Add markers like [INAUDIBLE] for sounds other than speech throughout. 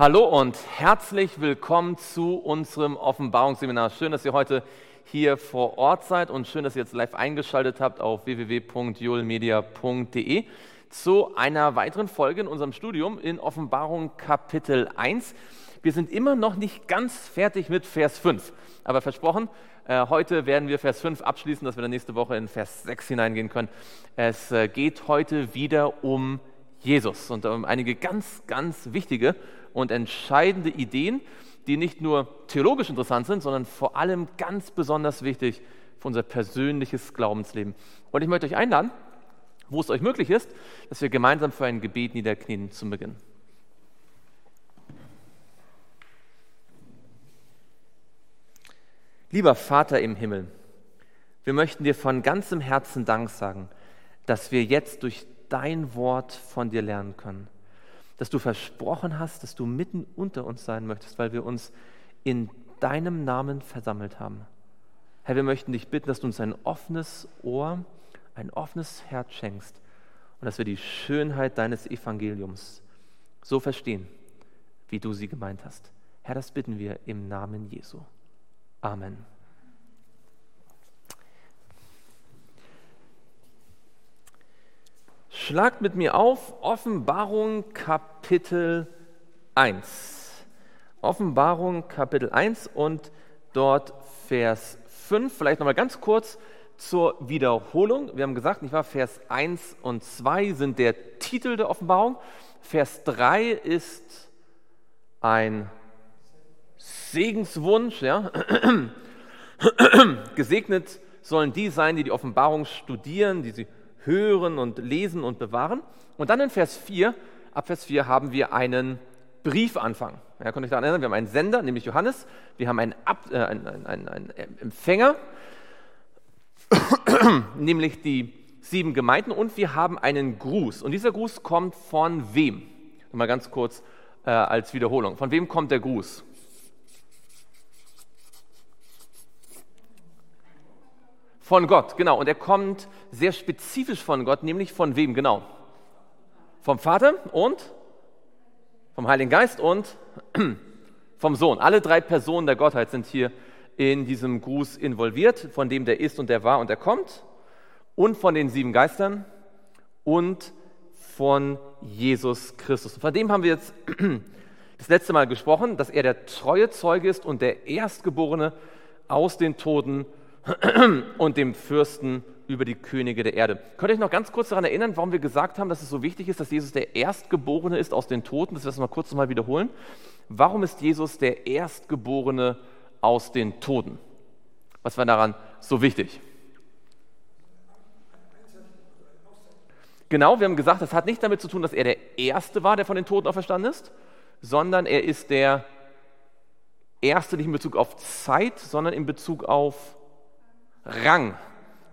Hallo und herzlich willkommen zu unserem Offenbarungsseminar. Schön, dass ihr heute hier vor Ort seid und schön, dass ihr jetzt live eingeschaltet habt auf www.julmedia.de zu einer weiteren Folge in unserem Studium in Offenbarung Kapitel 1. Wir sind immer noch nicht ganz fertig mit Vers 5, aber versprochen, äh, heute werden wir Vers 5 abschließen, dass wir dann nächste Woche in Vers 6 hineingehen können. Es äh, geht heute wieder um Jesus und um einige ganz, ganz wichtige und entscheidende Ideen, die nicht nur theologisch interessant sind, sondern vor allem ganz besonders wichtig für unser persönliches Glaubensleben. Und ich möchte euch einladen, wo es euch möglich ist, dass wir gemeinsam für ein Gebet niederknien zum Beginn. Lieber Vater im Himmel, wir möchten dir von ganzem Herzen Dank sagen, dass wir jetzt durch dein Wort von dir lernen können dass du versprochen hast, dass du mitten unter uns sein möchtest, weil wir uns in deinem Namen versammelt haben. Herr, wir möchten dich bitten, dass du uns ein offenes Ohr, ein offenes Herz schenkst und dass wir die Schönheit deines Evangeliums so verstehen, wie du sie gemeint hast. Herr, das bitten wir im Namen Jesu. Amen. Schlagt mit mir auf Offenbarung Kapitel 1. Offenbarung Kapitel 1 und dort Vers 5. Vielleicht nochmal ganz kurz zur Wiederholung. Wir haben gesagt, nicht wahr, Vers 1 und 2 sind der Titel der Offenbarung. Vers 3 ist ein Segenswunsch. Ja? [CLEARS THROAT] Gesegnet sollen die sein, die die Offenbarung studieren, die sie hören und lesen und bewahren. Und dann in Vers 4, ab Vers 4 haben wir einen Briefanfang. Ja, könnt ihr euch daran erinnern? Wir haben einen Sender, nämlich Johannes. Wir haben einen, Ab, äh, einen, einen, einen, Empfänger, [COUGHS] nämlich die sieben Gemeinden. Und wir haben einen Gruß. Und dieser Gruß kommt von wem? Mal ganz kurz äh, als Wiederholung. Von wem kommt der Gruß? Von Gott, genau. Und er kommt sehr spezifisch von Gott, nämlich von wem genau? Vom Vater und vom Heiligen Geist und [CLEARS THROAT] vom Sohn. Alle drei Personen der Gottheit sind hier in diesem Gruß involviert, von dem der ist und der war und der kommt und von den sieben Geistern und von Jesus Christus. Von dem haben wir jetzt [CLEARS THROAT] das letzte Mal gesprochen, dass er der treue Zeuge ist und der Erstgeborene aus den Toten [CLEARS THROAT] und dem Fürsten über die Könige der Erde. Könnt ihr euch noch ganz kurz daran erinnern, warum wir gesagt haben, dass es so wichtig ist, dass Jesus der Erstgeborene ist aus den Toten? Das werden wir mal kurz nochmal wiederholen. Warum ist Jesus der Erstgeborene aus den Toten? Was war daran so wichtig? Genau, wir haben gesagt, das hat nicht damit zu tun, dass er der Erste war, der von den Toten auferstanden ist, sondern er ist der Erste nicht in Bezug auf Zeit, sondern in Bezug auf Rang.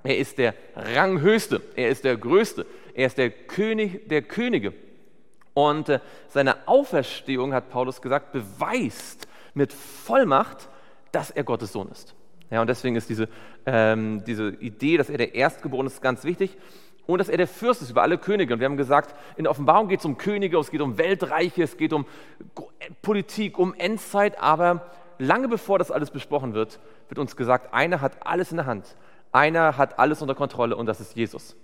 Er ist der Ranghöchste, er ist der Größte, er ist der König der Könige. Und äh, seine Auferstehung, hat Paulus gesagt, beweist mit Vollmacht, dass er Gottes Sohn ist. Ja, und deswegen ist diese, ähm, diese Idee, dass er der Erstgeborene ist, ganz wichtig. Und dass er der Fürst ist über alle Könige. Und wir haben gesagt, in der Offenbarung geht es um Könige, es geht um Weltreiche, es geht um Politik, um Endzeit. Aber lange bevor das alles besprochen wird, wird uns gesagt, einer hat alles in der Hand. Einer hat alles unter Kontrolle und das ist Jesus.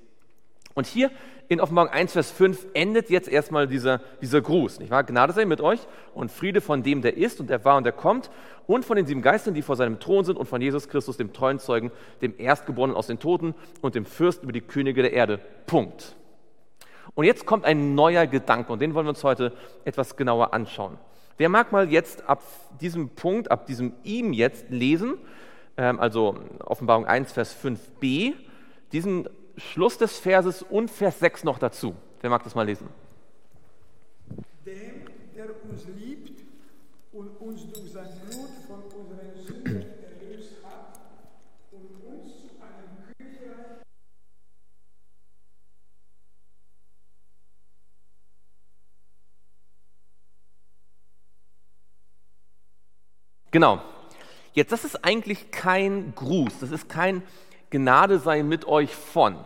Und hier in Offenbarung 1, Vers 5 endet jetzt erstmal dieser, dieser Gruß. Nicht wahr? Gnade sei mit euch und Friede von dem, der ist und der war und der kommt und von den sieben Geistern, die vor seinem Thron sind und von Jesus Christus, dem treuen Zeugen, dem Erstgeborenen aus den Toten und dem Fürsten über die Könige der Erde. Punkt. Und jetzt kommt ein neuer Gedanke und den wollen wir uns heute etwas genauer anschauen. Wer mag mal jetzt ab diesem Punkt, ab diesem ihm jetzt lesen, ähm, also Offenbarung 1, Vers 5b, diesen Schluss des Verses und Vers 6 noch dazu. Wer mag das mal lesen? Dem, der uns liebt und uns durch sein Blut von unseren Sünden erlöst hat und uns zu Genau. Jetzt, das ist eigentlich kein Gruß, das ist kein Gnade sei mit euch von.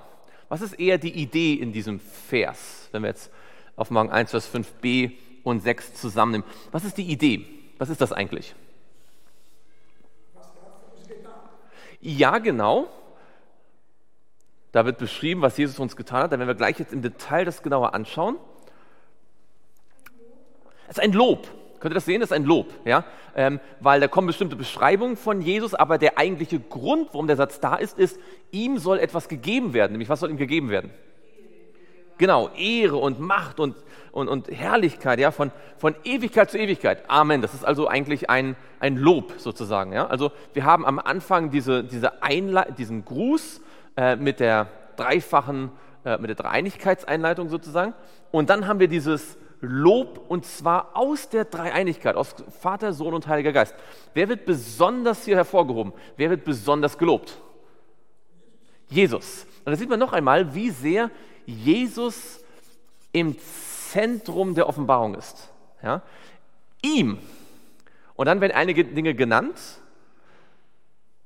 Was ist eher die Idee in diesem Vers, wenn wir jetzt auf Morgen 1, Vers 5b und 6 zusammennimmt. Was ist die Idee? Was ist das eigentlich? Ja, genau. Da wird beschrieben, was Jesus uns getan hat. Da werden wir gleich jetzt im Detail das genauer anschauen. Es ist ein Lob. Könnt ihr das sehen? Das ist ein Lob, ja? Ähm, weil da kommen bestimmte Beschreibungen von Jesus, aber der eigentliche Grund, warum der Satz da ist, ist, ihm soll etwas gegeben werden. Nämlich, was soll ihm gegeben werden? Genau, Ehre und Macht und, und, und Herrlichkeit, ja, von, von Ewigkeit zu Ewigkeit. Amen. Das ist also eigentlich ein, ein Lob sozusagen, ja. Also, wir haben am Anfang diese, diese diesen Gruß äh, mit der dreifachen, äh, mit der Dreieinigkeitseinleitung sozusagen. Und dann haben wir dieses Lob und zwar aus der Dreieinigkeit, aus Vater, Sohn und Heiliger Geist. Wer wird besonders hier hervorgehoben? Wer wird besonders gelobt? Jesus. Und da sieht man noch einmal, wie sehr Jesus im Zentrum der Offenbarung ist. Ja? Ihm. Und dann werden einige Dinge genannt.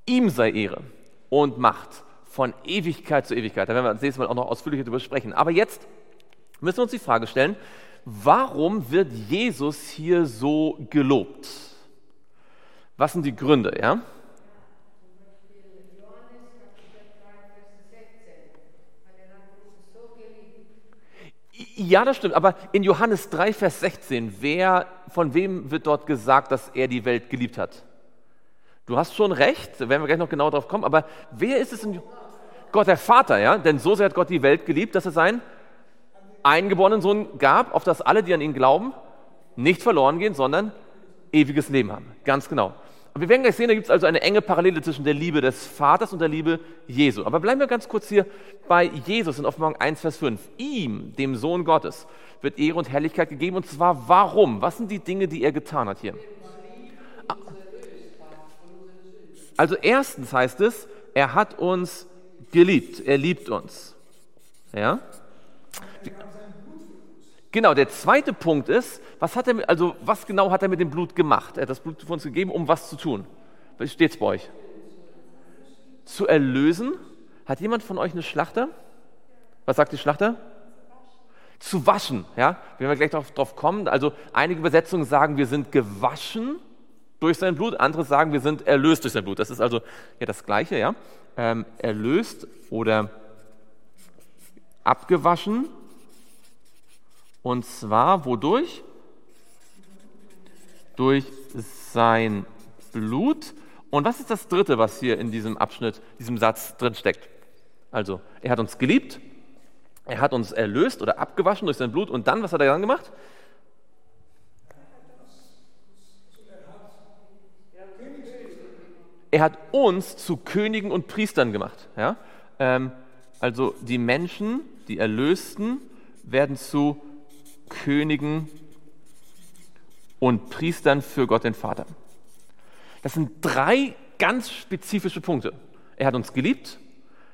Ihm sei Ehre und Macht von Ewigkeit zu Ewigkeit. Da werden wir das nächste Mal auch noch ausführlicher darüber sprechen. Aber jetzt müssen wir uns die Frage stellen, warum wird Jesus hier so gelobt? Was sind die Gründe? Ja? Ja, das stimmt. Aber in Johannes 3, Vers 16, wer, von wem wird dort gesagt, dass er die Welt geliebt hat? Du hast schon recht, da werden wir gleich noch genau drauf kommen, aber wer ist es in Gott, der Vater, ja? Denn so sehr hat Gott die Welt geliebt, dass er seinen eingeborenen Sohn gab, auf das alle, die an ihn glauben, nicht verloren gehen, sondern ewiges Leben haben. Ganz genau. Und wir werden gleich sehen, da gibt es also eine enge Parallele zwischen der Liebe des Vaters und der Liebe Jesu. Aber bleiben wir ganz kurz hier bei Jesus in Offenbarung 1, Vers 5. Ihm, dem Sohn Gottes, wird Ehre und Herrlichkeit gegeben. Und zwar warum? Was sind die Dinge, die er getan hat hier? Also erstens heißt es, er hat uns geliebt. Er liebt uns. Ja? Genau, der zweite Punkt ist, was, hat er, also was genau hat er mit dem Blut gemacht? Er hat das Blut für uns gegeben, um was zu tun? Wie steht es bei euch? Zu erlösen? Hat jemand von euch eine Schlachter? Was sagt die Schlachter? Zu waschen, ja? Wenn wir gleich darauf, kommen. Also einige Übersetzungen sagen, wir sind gewaschen durch sein Blut, andere sagen, wir sind erlöst durch sein Blut. Das ist also ja das Gleiche, ja? Ähm, erlöst oder abgewaschen und zwar wodurch? Durch sein Blut. Und was ist das Dritte, was hier in diesem Abschnitt, diesem Satz drin steckt? Also, er hat uns geliebt, er hat uns erlöst oder abgewaschen durch sein Blut und dann, was hat er dann gemacht? Er hat uns zu Königen und Priestern gemacht. Ja? Ähm, also die Menschen, die Erlösten, werden zu Königen und Priestern für Gott den Vater. Das sind drei ganz spezifische Punkte. Er hat uns geliebt,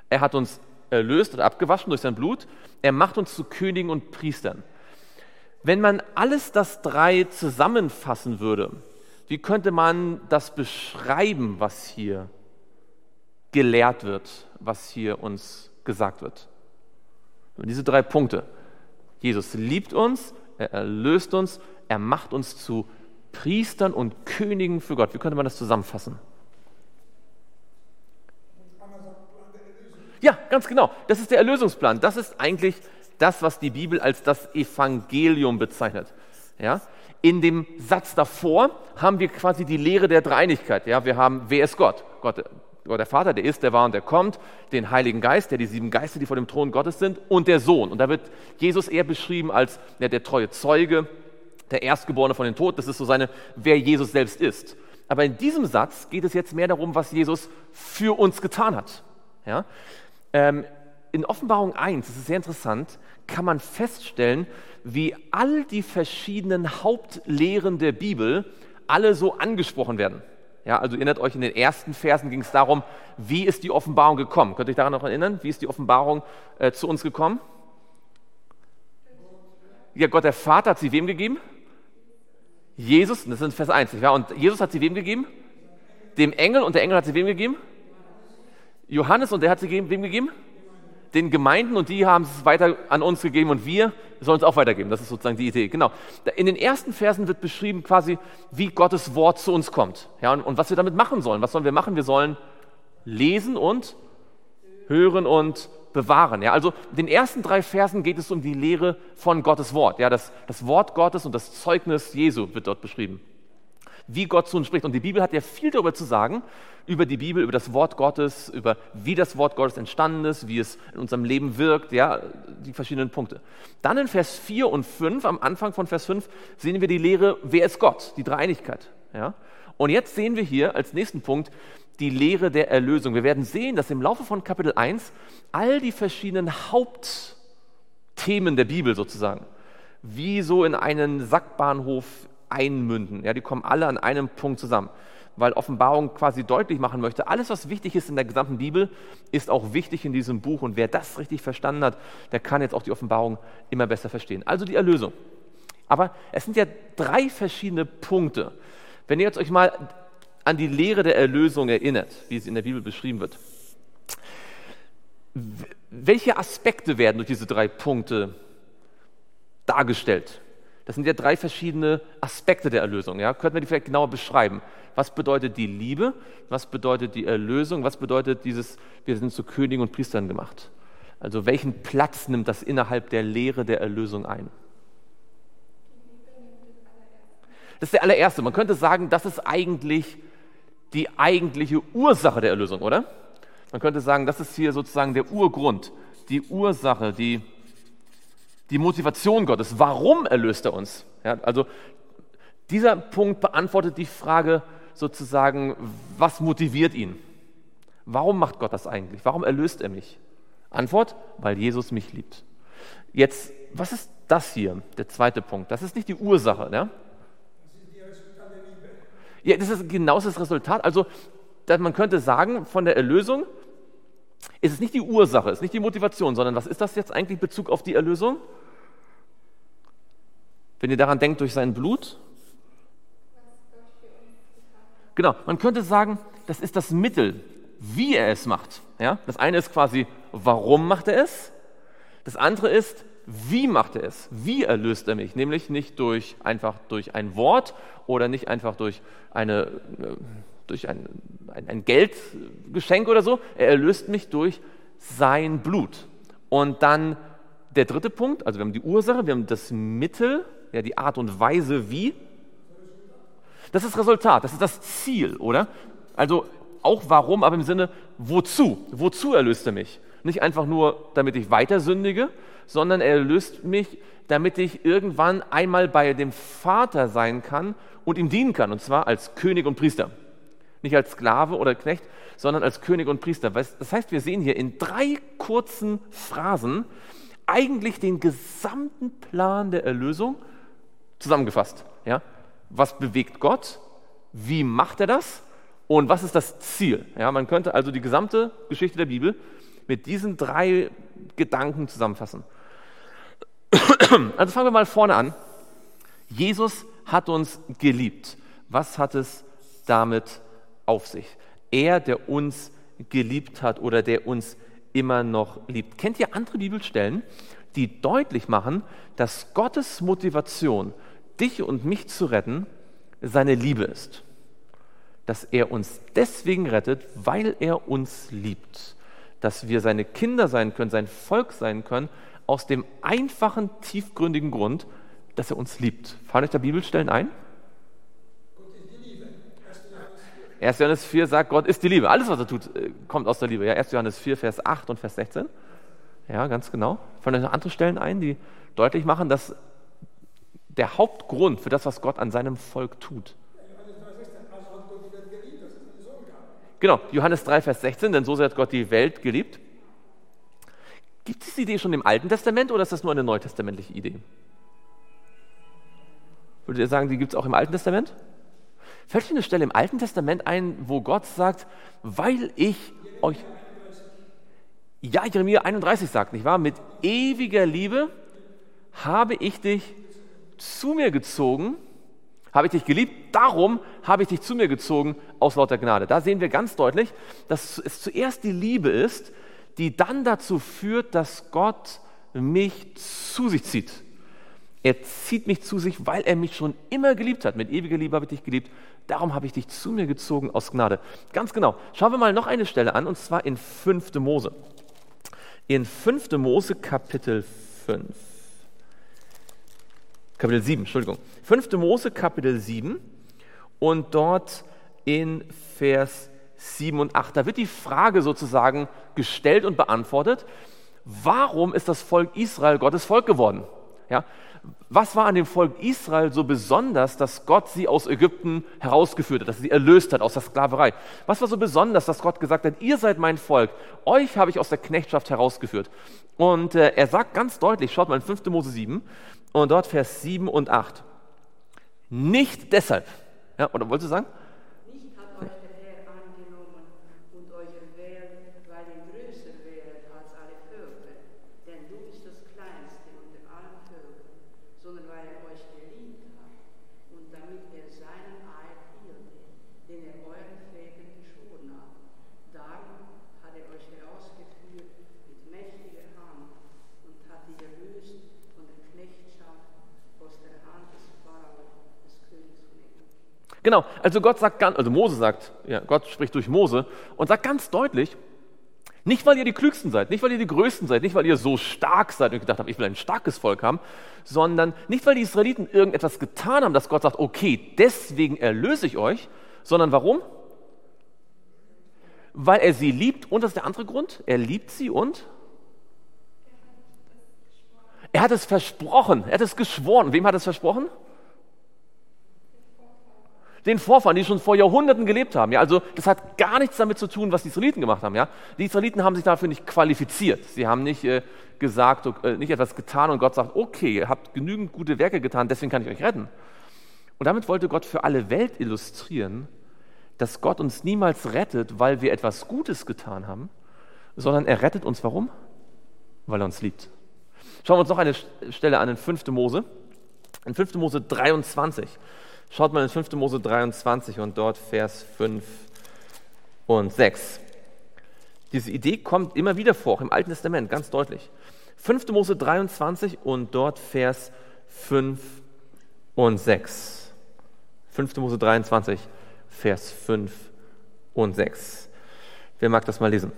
er hat uns erlöst oder abgewaschen durch sein Blut, er macht uns zu Königen und Priestern. Wenn man alles das drei zusammenfassen würde, wie könnte man das beschreiben, was hier gelehrt wird, was hier uns gesagt wird? Diese drei Punkte. Jesus liebt uns, er erlöst uns, er macht uns zu Priestern und Königen für Gott. Wie könnte man das zusammenfassen? Ja, ganz genau. Das ist der Erlösungsplan. Das ist eigentlich das, was die Bibel als das Evangelium bezeichnet. Ja? In dem Satz davor haben wir quasi die Lehre der Dreinigkeit. Ja? Wir haben, wer ist Gott? Gott Gott der Vater, der ist, der war und der kommt, den Heiligen Geist, der die sieben Geister, die vor dem Thron Gottes sind, und der Sohn. Und da wird Jesus eher beschrieben als ja, der treue Zeuge, der Erstgeborene von den Toten. Das ist so seine, wer Jesus selbst ist. Aber in diesem Satz geht es jetzt mehr darum, was Jesus für uns getan hat. Ja? Ähm, in Offenbarung 1, das ist sehr interessant, kann man feststellen, wie all die verschiedenen Hauptlehren der Bibel alle so angesprochen werden. Ja, also erinnert euch, in den ersten Versen ging es darum, wie ist die Offenbarung gekommen? Könnt ihr euch daran noch erinnern? Wie ist die Offenbarung äh, zu uns gekommen? Ja, Gott der Vater hat sie wem gegeben? Jesus, das ist Vers 1, ja, und Jesus hat sie wem gegeben? Dem Engel und der Engel hat sie wem gegeben? Johannes und der hat sie wem gegeben? Den Gemeinden und die haben es weiter an uns gegeben und wir sollen es auch weitergeben. Das ist sozusagen die Idee. Genau. In den ersten Versen wird beschrieben quasi, wie Gottes Wort zu uns kommt. Ja, und, und was wir damit machen sollen. Was sollen wir machen? Wir sollen lesen und hören und bewahren. Ja, also in den ersten drei Versen geht es um die Lehre von Gottes Wort. Ja, das, das Wort Gottes und das Zeugnis Jesu wird dort beschrieben wie Gott zu uns spricht. Und die Bibel hat ja viel darüber zu sagen, über die Bibel, über das Wort Gottes, über wie das Wort Gottes entstanden ist, wie es in unserem Leben wirkt, ja, die verschiedenen Punkte. Dann in Vers 4 und 5, am Anfang von Vers 5, sehen wir die Lehre, wer ist Gott, die Dreieinigkeit. Ja. Und jetzt sehen wir hier als nächsten Punkt die Lehre der Erlösung. Wir werden sehen, dass im Laufe von Kapitel 1 all die verschiedenen Hauptthemen der Bibel sozusagen, wie so in einen Sackbahnhof einmünden. Ja, die kommen alle an einem Punkt zusammen, weil Offenbarung quasi deutlich machen möchte, alles, was wichtig ist in der gesamten Bibel, ist auch wichtig in diesem Buch. Und wer das richtig verstanden hat, der kann jetzt auch die Offenbarung immer besser verstehen. Also die Erlösung. Aber es sind ja drei verschiedene Punkte. Wenn ihr jetzt euch mal an die Lehre der Erlösung erinnert, wie sie in der Bibel beschrieben wird, welche Aspekte werden durch diese drei Punkte dargestellt? Das sind ja drei verschiedene Aspekte der Erlösung. Ja? Könnten wir die vielleicht genauer beschreiben? Was bedeutet die Liebe? Was bedeutet die Erlösung? Was bedeutet dieses, wir sind zu Königen und Priestern gemacht? Also welchen Platz nimmt das innerhalb der Lehre der Erlösung ein? Das ist der allererste. Man könnte sagen, das ist eigentlich die eigentliche Ursache der Erlösung, oder? Man könnte sagen, das ist hier sozusagen der Urgrund, die Ursache, die die Motivation Gottes. Warum erlöst er uns? Ja, also dieser Punkt beantwortet die Frage sozusagen, was motiviert ihn? Warum macht Gott das eigentlich? Warum erlöst er mich? Antwort, weil Jesus mich liebt. Jetzt, was ist das hier, der zweite Punkt? Das ist nicht die Ursache. Ne? Ja, das ist genau das Resultat. Also man könnte sagen, von der Erlösung ist es nicht die Ursache, ist nicht die Motivation, sondern was ist das jetzt eigentlich in Bezug auf die Erlösung? Wenn ihr daran denkt, durch sein Blut? Genau, man könnte sagen, das ist das Mittel, wie er es macht. Ja? Das eine ist quasi, warum macht er es? Das andere ist, wie macht er es? Wie erlöst er mich? Nämlich nicht durch einfach durch ein Wort oder nicht einfach durch, eine, äh, durch ein, ein, ein Geldgeschenk oder so. Er erlöst mich durch sein Blut. Und dann der dritte Punkt, also wir haben die Ursache, wir haben das Mittel ja, die Art und Weise wie. Das ist das Resultat, das ist das Ziel, oder? Also auch warum, aber im Sinne wozu? Wozu erlöst er mich? Nicht einfach nur, damit ich weiter sündige, sondern er erlöst mich, damit ich irgendwann einmal bei dem Vater sein kann und ihm dienen kann, und zwar als König und Priester. Nicht als Sklave oder Knecht, sondern als König und Priester. Das heißt, wir sehen hier in drei kurzen Phrasen eigentlich den gesamten Plan der Erlösung zusammengefasst. Ja? Was bewegt Gott? Wie macht er das? Und was ist das Ziel? Ja, man könnte also die gesamte Geschichte der Bibel mit diesen drei Gedanken zusammenfassen. Also fangen wir mal vorne an. Jesus hat uns geliebt. Was hat es damit auf sich? Er, der uns geliebt hat oder der uns immer noch liebt. Kennt ihr andere Bibelstellen, die deutlich machen, dass Gottes Motivation dich und mich zu retten, seine Liebe ist. Dass er uns deswegen rettet, weil er uns liebt. Dass wir seine Kinder sein können, sein Volk sein können, aus dem einfachen, tiefgründigen Grund, dass er uns liebt. Fallen euch da Bibelstellen ein? 1. Johannes 4 sagt, Gott ist die Liebe. Alles, was er tut, äh, kommt aus der Liebe. Ja, 1. Johannes 4, Vers 8 und Vers 16. Ja, ganz genau. Fallen euch noch andere Stellen ein, die deutlich machen, dass der Hauptgrund für das, was Gott an seinem Volk tut. Genau, Johannes 3, Vers 16, denn so sehr hat Gott die Welt geliebt. Gibt es diese Idee schon im Alten Testament oder ist das nur eine neutestamentliche Idee? Würdet ihr sagen, die gibt es auch im Alten Testament? Fällt euch eine Stelle im Alten Testament ein, wo Gott sagt, weil ich euch. Ja, Jeremia 31 sagt, nicht wahr? Mit ewiger Liebe habe ich dich zu mir gezogen, habe ich dich geliebt, darum habe ich dich zu mir gezogen aus lauter Gnade. Da sehen wir ganz deutlich, dass es zuerst die Liebe ist, die dann dazu führt, dass Gott mich zu sich zieht. Er zieht mich zu sich, weil er mich schon immer geliebt hat. Mit ewiger Liebe habe ich dich geliebt. Darum habe ich dich zu mir gezogen aus Gnade. Ganz genau. Schauen wir mal noch eine Stelle an, und zwar in 5. Mose. In 5. Mose Kapitel 5. Kapitel 7, Entschuldigung. 5. Mose Kapitel 7 und dort in Vers 7 und 8. Da wird die Frage sozusagen gestellt und beantwortet, warum ist das Volk Israel Gottes Volk geworden? Ja, was war an dem Volk Israel so besonders, dass Gott sie aus Ägypten herausgeführt hat, dass er sie erlöst hat aus der Sklaverei? Was war so besonders, dass Gott gesagt hat, ihr seid mein Volk, euch habe ich aus der Knechtschaft herausgeführt? Und äh, er sagt ganz deutlich, schaut mal in 5. Mose 7 und dort Vers 7 und 8. Nicht deshalb, ja, oder wolltest du sagen? Genau, also Gott sagt ganz, also Mose sagt, ja, Gott spricht durch Mose und sagt ganz deutlich, nicht weil ihr die Klügsten seid, nicht weil ihr die Größten seid, nicht weil ihr so stark seid und gedacht habt, ich will ein starkes Volk haben, sondern nicht weil die Israeliten irgendetwas getan haben, dass Gott sagt, okay, deswegen erlöse ich euch, sondern warum? Weil er sie liebt und das ist der andere Grund, er liebt sie und er hat es versprochen, er hat es geschworen. Wem hat es versprochen? Den Vorfahren, die schon vor Jahrhunderten gelebt haben. Ja, also das hat gar nichts damit zu tun, was die Israeliten gemacht haben. Ja, die Israeliten haben sich dafür nicht qualifiziert. Sie haben nicht äh, gesagt, äh, nicht etwas getan und Gott sagt, okay, ihr habt genügend gute Werke getan, deswegen kann ich euch retten. Und damit wollte Gott für alle Welt illustrieren, dass Gott uns niemals rettet, weil wir etwas Gutes getan haben, sondern er rettet uns warum? Weil er uns liebt. Schauen wir uns noch eine Stelle an in 5. Mose. In 5. Mose 23. Schaut mal in 5. Mose 23 und dort Vers 5 und 6. Diese Idee kommt immer wieder vor, auch im Alten Testament, ganz deutlich. 5. Mose 23 und dort Vers 5 und 6. 5. Mose 23, Vers 5 und 6. Wer mag das mal lesen?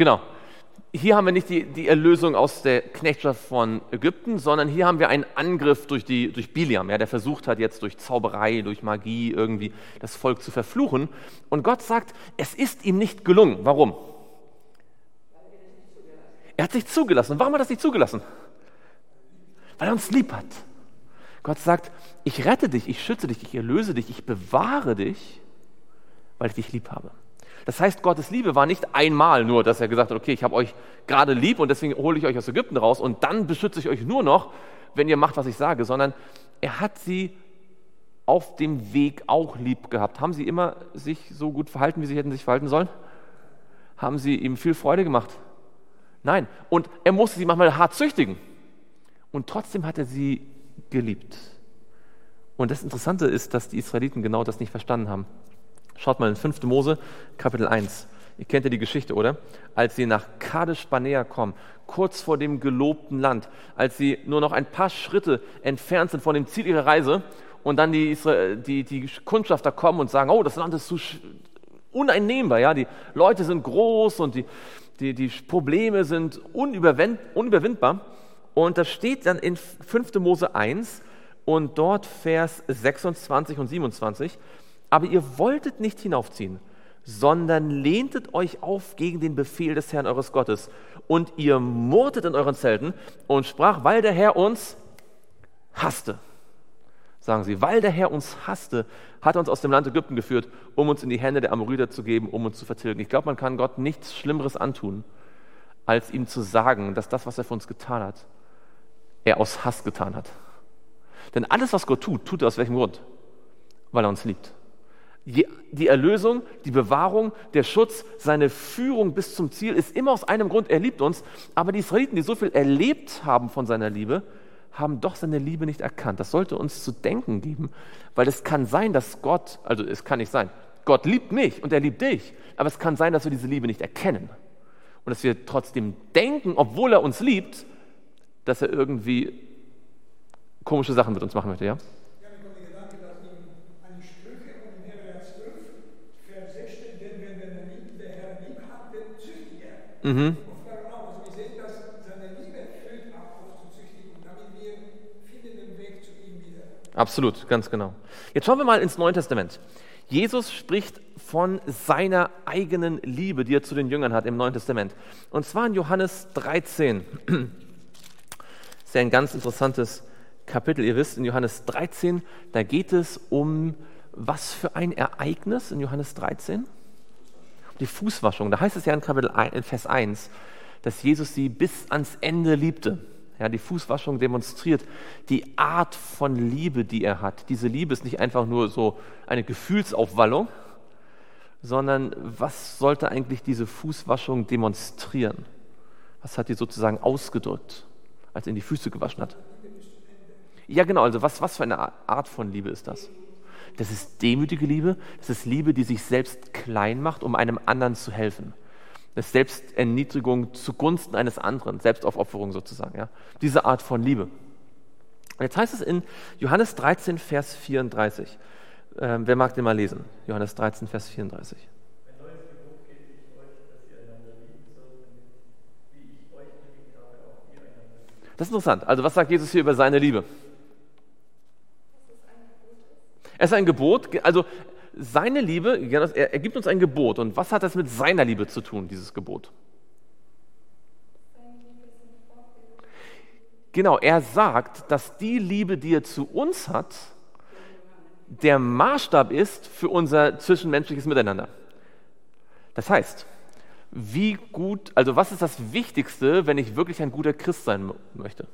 Genau. Hier haben wir nicht die, die Erlösung aus der Knechtschaft von Ägypten, sondern hier haben wir einen Angriff durch, die, durch Biliam, ja, der versucht hat, jetzt durch Zauberei, durch Magie irgendwie das Volk zu verfluchen. Und Gott sagt, es ist ihm nicht gelungen. Warum? Er hat sich zugelassen. Warum hat er sich zugelassen? Weil er uns lieb hat. Gott sagt, ich rette dich, ich schütze dich, ich erlöse dich, ich bewahre dich, weil ich dich lieb habe. Das heißt, Gottes Liebe war nicht einmal nur, dass er gesagt hat, okay, ich habe euch gerade lieb und deswegen hole ich euch aus Ägypten raus und dann beschütze ich euch nur noch, wenn ihr macht, was ich sage, sondern er hat sie auf dem Weg auch lieb gehabt. Haben sie immer sich so gut verhalten, wie sie hätten sich verhalten sollen? Haben sie ihm viel Freude gemacht? Nein. Und er musste sie manchmal hart züchtigen. Und trotzdem hat er sie geliebt. Und das Interessante ist, dass die Israeliten genau das nicht verstanden haben. Schaut mal in 5. Mose, Kapitel 1. Ihr kennt ja die Geschichte, oder? Als sie nach Kadesh Barnea kommen, kurz vor dem gelobten Land, als sie nur noch ein paar Schritte entfernt sind von dem Ziel ihrer Reise und dann die, die, die Kundschafter kommen und sagen, oh, das Land ist so uneinnehmbar, ja, die Leute sind groß und die, die, die Probleme sind unüberwindbar. Und das steht dann in 5. Mose 1 und dort Vers 26 und 27, aber ihr wolltet nicht hinaufziehen, sondern lehntet euch auf gegen den Befehl des Herrn eures Gottes. Und ihr murrtet in euren Zelten und sprach, weil der Herr uns hasste. sagen sie. Weil der Herr uns hasste, hat er uns aus dem Land Ägypten geführt, um uns in die Hände der Amoriter zu geben, um uns zu vertilgen. Ich glaube, man kann Gott nichts Schlimmeres antun, als ihm zu sagen, dass das, was er für uns getan hat, er aus Hass getan hat. Denn alles, was Gott tut, tut er aus welchem Grund? Weil er uns liebt. Die Erlösung, die Bewahrung, der Schutz, seine Führung bis zum Ziel ist immer aus einem Grund, er liebt uns. Aber die Israeliten, die so viel erlebt haben von seiner Liebe, haben doch seine Liebe nicht erkannt. Das sollte uns zu denken geben, weil es kann sein, dass Gott, also es kann nicht sein, Gott liebt mich und er liebt dich, aber es kann sein, dass wir diese Liebe nicht erkennen und dass wir trotzdem denken, obwohl er uns liebt, dass er irgendwie komische Sachen mit uns machen möchte, ja? Mhm. Absolut, ganz genau. Jetzt schauen wir mal ins Neue Testament. Jesus spricht von seiner eigenen Liebe, die er zu den Jüngern hat im Neuen Testament. Und zwar in Johannes 13. Das ist ja ein ganz interessantes Kapitel. Ihr wisst, in Johannes 13, da geht es um was für ein Ereignis in Johannes 13? Die Fußwaschung. Da heißt es ja in, Kapitel 1, in Vers 1, dass Jesus sie bis ans Ende liebte. Ja, die Fußwaschung demonstriert die Art von Liebe, die er hat. Diese Liebe ist nicht einfach nur so eine Gefühlsaufwallung, sondern was sollte eigentlich diese Fußwaschung demonstrieren? Was hat die sozusagen ausgedrückt, als er in die Füße gewaschen hat? Ja, genau, also was, was für eine Art von Liebe ist das? Das ist demütige Liebe, das ist Liebe, die sich selbst klein macht, um einem anderen zu helfen. Das ist Selbsterniedrigung zugunsten eines anderen, Selbstaufopferung sozusagen. Ja? Diese Art von Liebe. Und jetzt heißt es in Johannes 13, Vers 34. Ähm, wer mag den mal lesen? Johannes 13, Vers 34. Das ist interessant. Also was sagt Jesus hier über seine Liebe? Es ist ein Gebot, also seine Liebe, er, gibt uns ein Gebot. Und was hat das mit seiner Liebe zu tun, dieses Gebot? Genau, er sagt, dass die Liebe, die er zu uns hat, der Maßstab ist für unser zwischenmenschliches Miteinander. Das heißt, wie gut, also was ist das Wichtigste, wenn ich wirklich ein guter Christ sein möchte?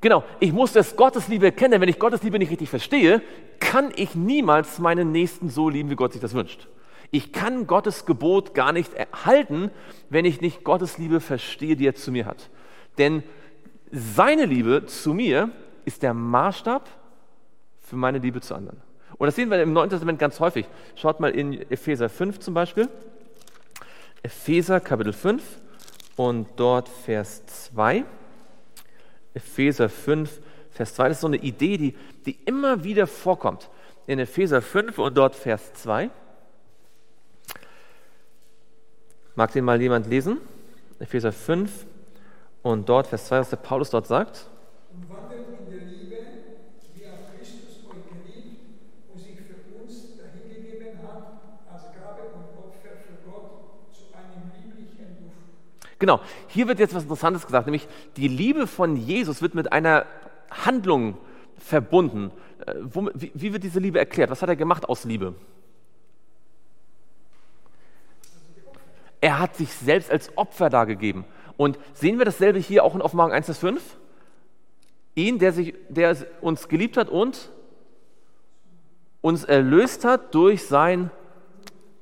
Genau, ich muss das Gottesliebe erkennen. Wenn ich Gottesliebe nicht richtig verstehe, kann ich niemals meinen Nächsten so lieben, wie Gott sich das wünscht. Ich kann Gottes Gebot gar nicht erhalten, wenn ich nicht Gottes Liebe verstehe, die er zu mir hat. Denn seine Liebe zu mir ist der Maßstab für meine Liebe zu anderen. Und das sehen wir im Neuen Testament ganz häufig. Schaut mal in Epheser 5 zum Beispiel. Epheser Kapitel 5 und dort Vers 2. Epheser 5, Vers 2. Das ist so eine Idee, die, die immer wieder vorkommt. In Epheser 5 und dort Vers 2. Mag den mal jemand lesen? Epheser 5 und dort Vers 2, was der Paulus dort sagt. Genau, hier wird jetzt was Interessantes gesagt, nämlich die Liebe von Jesus wird mit einer Handlung verbunden. Äh, wie wird diese Liebe erklärt? Was hat er gemacht aus Liebe? Er hat sich selbst als Opfer dargegeben. Und sehen wir dasselbe hier auch in Offenbarung 1 bis 5? Ihn, der, sich, der uns geliebt hat und uns erlöst hat durch sein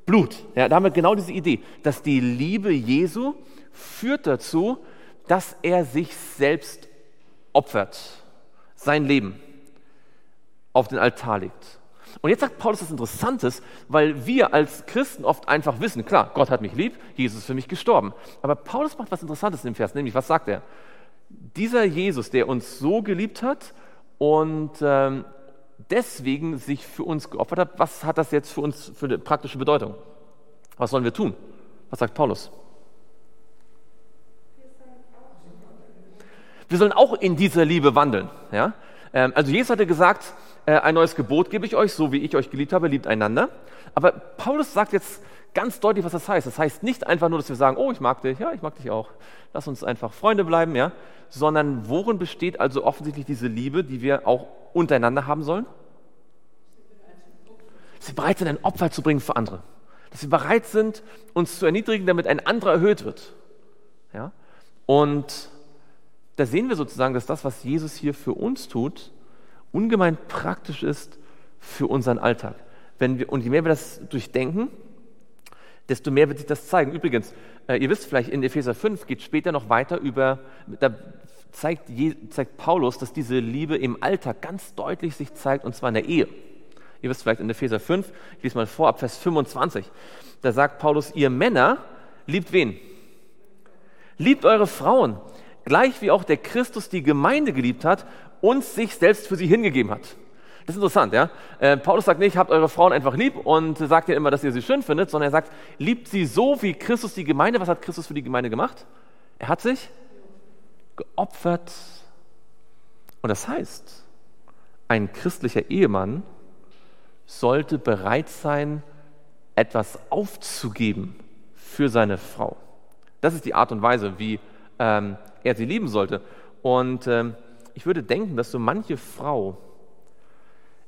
Blut. Ja, da haben wir genau diese Idee, dass die Liebe Jesu führt dazu, dass er sich selbst opfert, sein Leben auf den Altar legt. Und jetzt sagt Paulus was Interessantes, weil wir als Christen oft einfach wissen, klar, Gott hat mich lieb, Jesus ist für mich gestorben. Aber Paulus macht was Interessantes in dem Vers, nämlich was sagt er? Dieser Jesus, der uns so geliebt hat und ähm, deswegen sich für uns geopfert hat, was hat das jetzt für uns für eine praktische Bedeutung? Was sollen wir tun? Was sagt Paulus? Wir sollen auch in dieser Liebe wandeln. Ja? Ähm, also Jesus hatte gesagt, äh, ein neues Gebot gebe ich euch, so wie ich euch geliebt habe, liebt einander. Aber Paulus sagt jetzt ganz deutlich, was das heißt. Das heißt nicht einfach nur, dass wir sagen, oh, ich mag dich, ja, ich mag dich auch. Lass uns einfach Freunde bleiben, ja. Sondern worin besteht also offensichtlich diese Liebe, die wir auch untereinander haben sollen? Dass wir bereit sind, ein Opfer zu bringen für andere. Dass wir bereit sind, uns zu erniedrigen, damit ein anderer erhöht wird. Ja? Und da sehen wir sozusagen, dass das, was Jesus hier für uns tut, ungemein praktisch ist für unseren Alltag. Wenn wir, und je mehr wir das durchdenken, desto mehr wird sich das zeigen. Übrigens, äh, ihr wisst vielleicht, in Epheser 5 geht später noch weiter über, da zeigt, zeigt Paulus, dass diese Liebe im Alltag ganz deutlich sich zeigt, und zwar in der Ehe. Ihr wisst vielleicht in Epheser 5, ich lese mal vor, ab Vers 25, da sagt Paulus, ihr Männer liebt wen? Liebt eure Frauen, gleich wie auch der Christus die Gemeinde geliebt hat und sich selbst für sie hingegeben hat. Das ist interessant, ja. Äh, Paulus sagt nicht, habt eure Frauen einfach lieb und sagt ihr immer, dass ihr sie schön findet, sondern er sagt, liebt sie so wie Christus die Gemeinde. Was hat Christus für die Gemeinde gemacht? Er hat sich geopfert. Und das heißt, ein christlicher Ehemann sollte bereit sein, etwas aufzugeben für seine Frau. Das ist die Art und Weise, wie ähm, er sie lieben sollte. Und ähm, ich würde denken, dass so manche Frau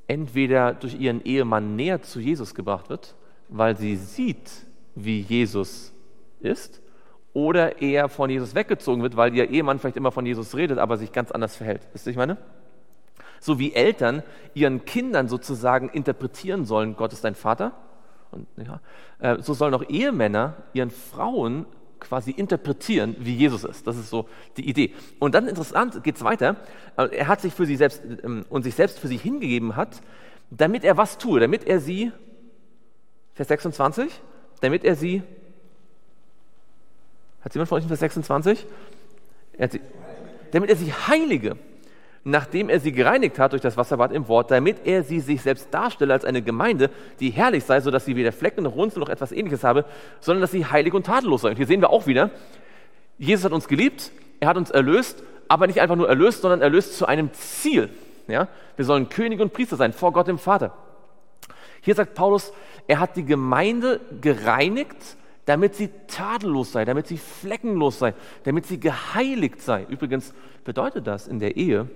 entweder durch ihren Ehemann näher zu Jesus gebracht wird, weil sie sieht, wie Jesus ist, oder eher von Jesus weggezogen wird, weil ihr Ehemann vielleicht immer von Jesus redet, aber sich ganz anders verhält. Wisst ihr, ich meine? So wie Eltern ihren Kindern sozusagen interpretieren sollen, Gott ist dein Vater. Und, ja, äh, so sollen auch Ehemänner ihren Frauen quasi interpretieren, wie Jesus ist. Das ist so die Idee. Und dann interessant geht es weiter. Äh, er hat sich für sie selbst ähm, und sich selbst für sie hingegeben hat, damit er was tue, damit er sie, Vers 26, damit er sie, hat jemand von euch Vers 26? Er sie, damit er sie heilige nachdem er sie gereinigt hat durch das Wasserbad im Wort, damit er sie sich selbst darstelle als eine Gemeinde, die herrlich sei, sodass sie weder Flecken noch Runzel noch etwas ähnliches habe, sondern dass sie heilig und tadellos sei. Und hier sehen wir auch wieder, Jesus hat uns geliebt, er hat uns erlöst, aber nicht einfach nur erlöst, sondern erlöst zu einem Ziel. Ja? Wir sollen Könige und Priester sein vor Gott dem Vater. Hier sagt Paulus, er hat die Gemeinde gereinigt, damit sie tadellos sei, damit sie fleckenlos sei, damit sie geheiligt sei. Übrigens bedeutet das in der Ehe,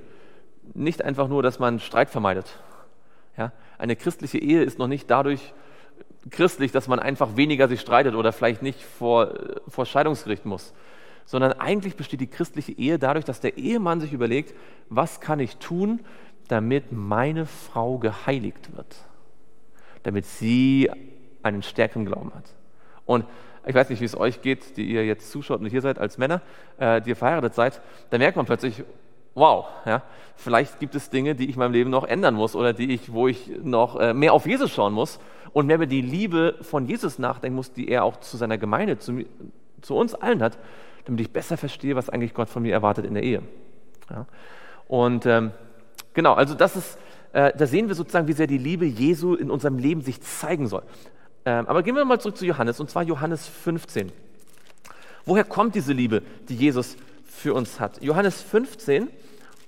nicht einfach nur, dass man Streit vermeidet. Ja? Eine christliche Ehe ist noch nicht dadurch christlich, dass man einfach weniger sich streitet oder vielleicht nicht vor, vor Scheidungsgericht muss, sondern eigentlich besteht die christliche Ehe dadurch, dass der Ehemann sich überlegt, was kann ich tun, damit meine Frau geheiligt wird, damit sie einen stärkeren Glauben hat. Und ich weiß nicht, wie es euch geht, die ihr jetzt zuschaut und hier seid als Männer, äh, die ihr verheiratet seid, da merkt man plötzlich, wow, ja, vielleicht gibt es Dinge, die ich in meinem Leben noch ändern muss oder die ich, wo ich noch äh, mehr auf Jesus schauen muss und mehr über die Liebe von Jesus nachdenken muss, die er auch zu seiner Gemeinde, zu, zu uns allen hat, damit ich besser verstehe, was eigentlich Gott von mir erwartet in der Ehe. Ja. Und ähm, genau, also das ist, äh, da sehen wir sozusagen, wie sehr die Liebe Jesu in unserem Leben sich zeigen soll. Ähm, aber gehen wir mal zurück zu Johannes, und zwar Johannes 15. Woher kommt diese Liebe, die Jesus für uns hat. Johannes 15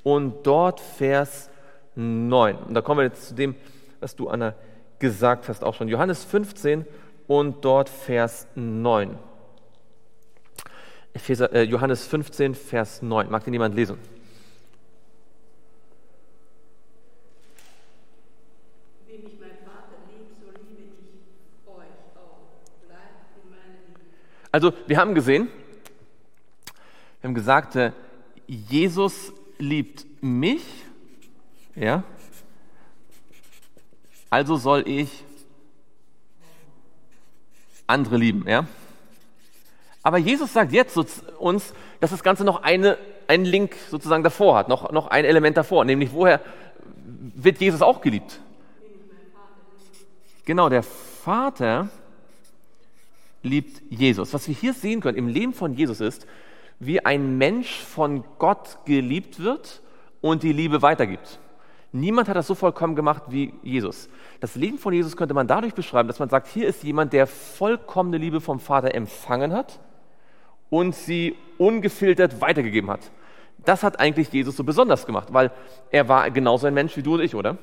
und dort Vers 9. Und da kommen wir jetzt zu dem, was du, Anna, gesagt hast, auch schon. Johannes 15 und dort Vers 9. Epheser, äh, Johannes 15, Vers 9. Mag den jemand lesen? Also, wir haben gesehen, wir haben gesagt, äh, Jesus liebt mich, ja, also soll ich andere lieben, ja. Aber Jesus sagt jetzt uns, dass das Ganze noch eine, einen Link sozusagen davor hat, noch, noch ein Element davor, nämlich woher wird Jesus auch geliebt? Genau, der Vater liebt Jesus. Was wir hier sehen können im Leben von Jesus ist, wie ein Mensch von Gott geliebt wird und die Liebe weitergibt. Niemand hat das so vollkommen gemacht wie Jesus. Das Leben von Jesus könnte man dadurch beschreiben, dass man sagt, hier ist jemand, der vollkommene Liebe vom Vater empfangen hat und sie ungefiltert weitergegeben hat. Das hat eigentlich Jesus so besonders gemacht, weil er war genauso ein Mensch wie du und ich, oder?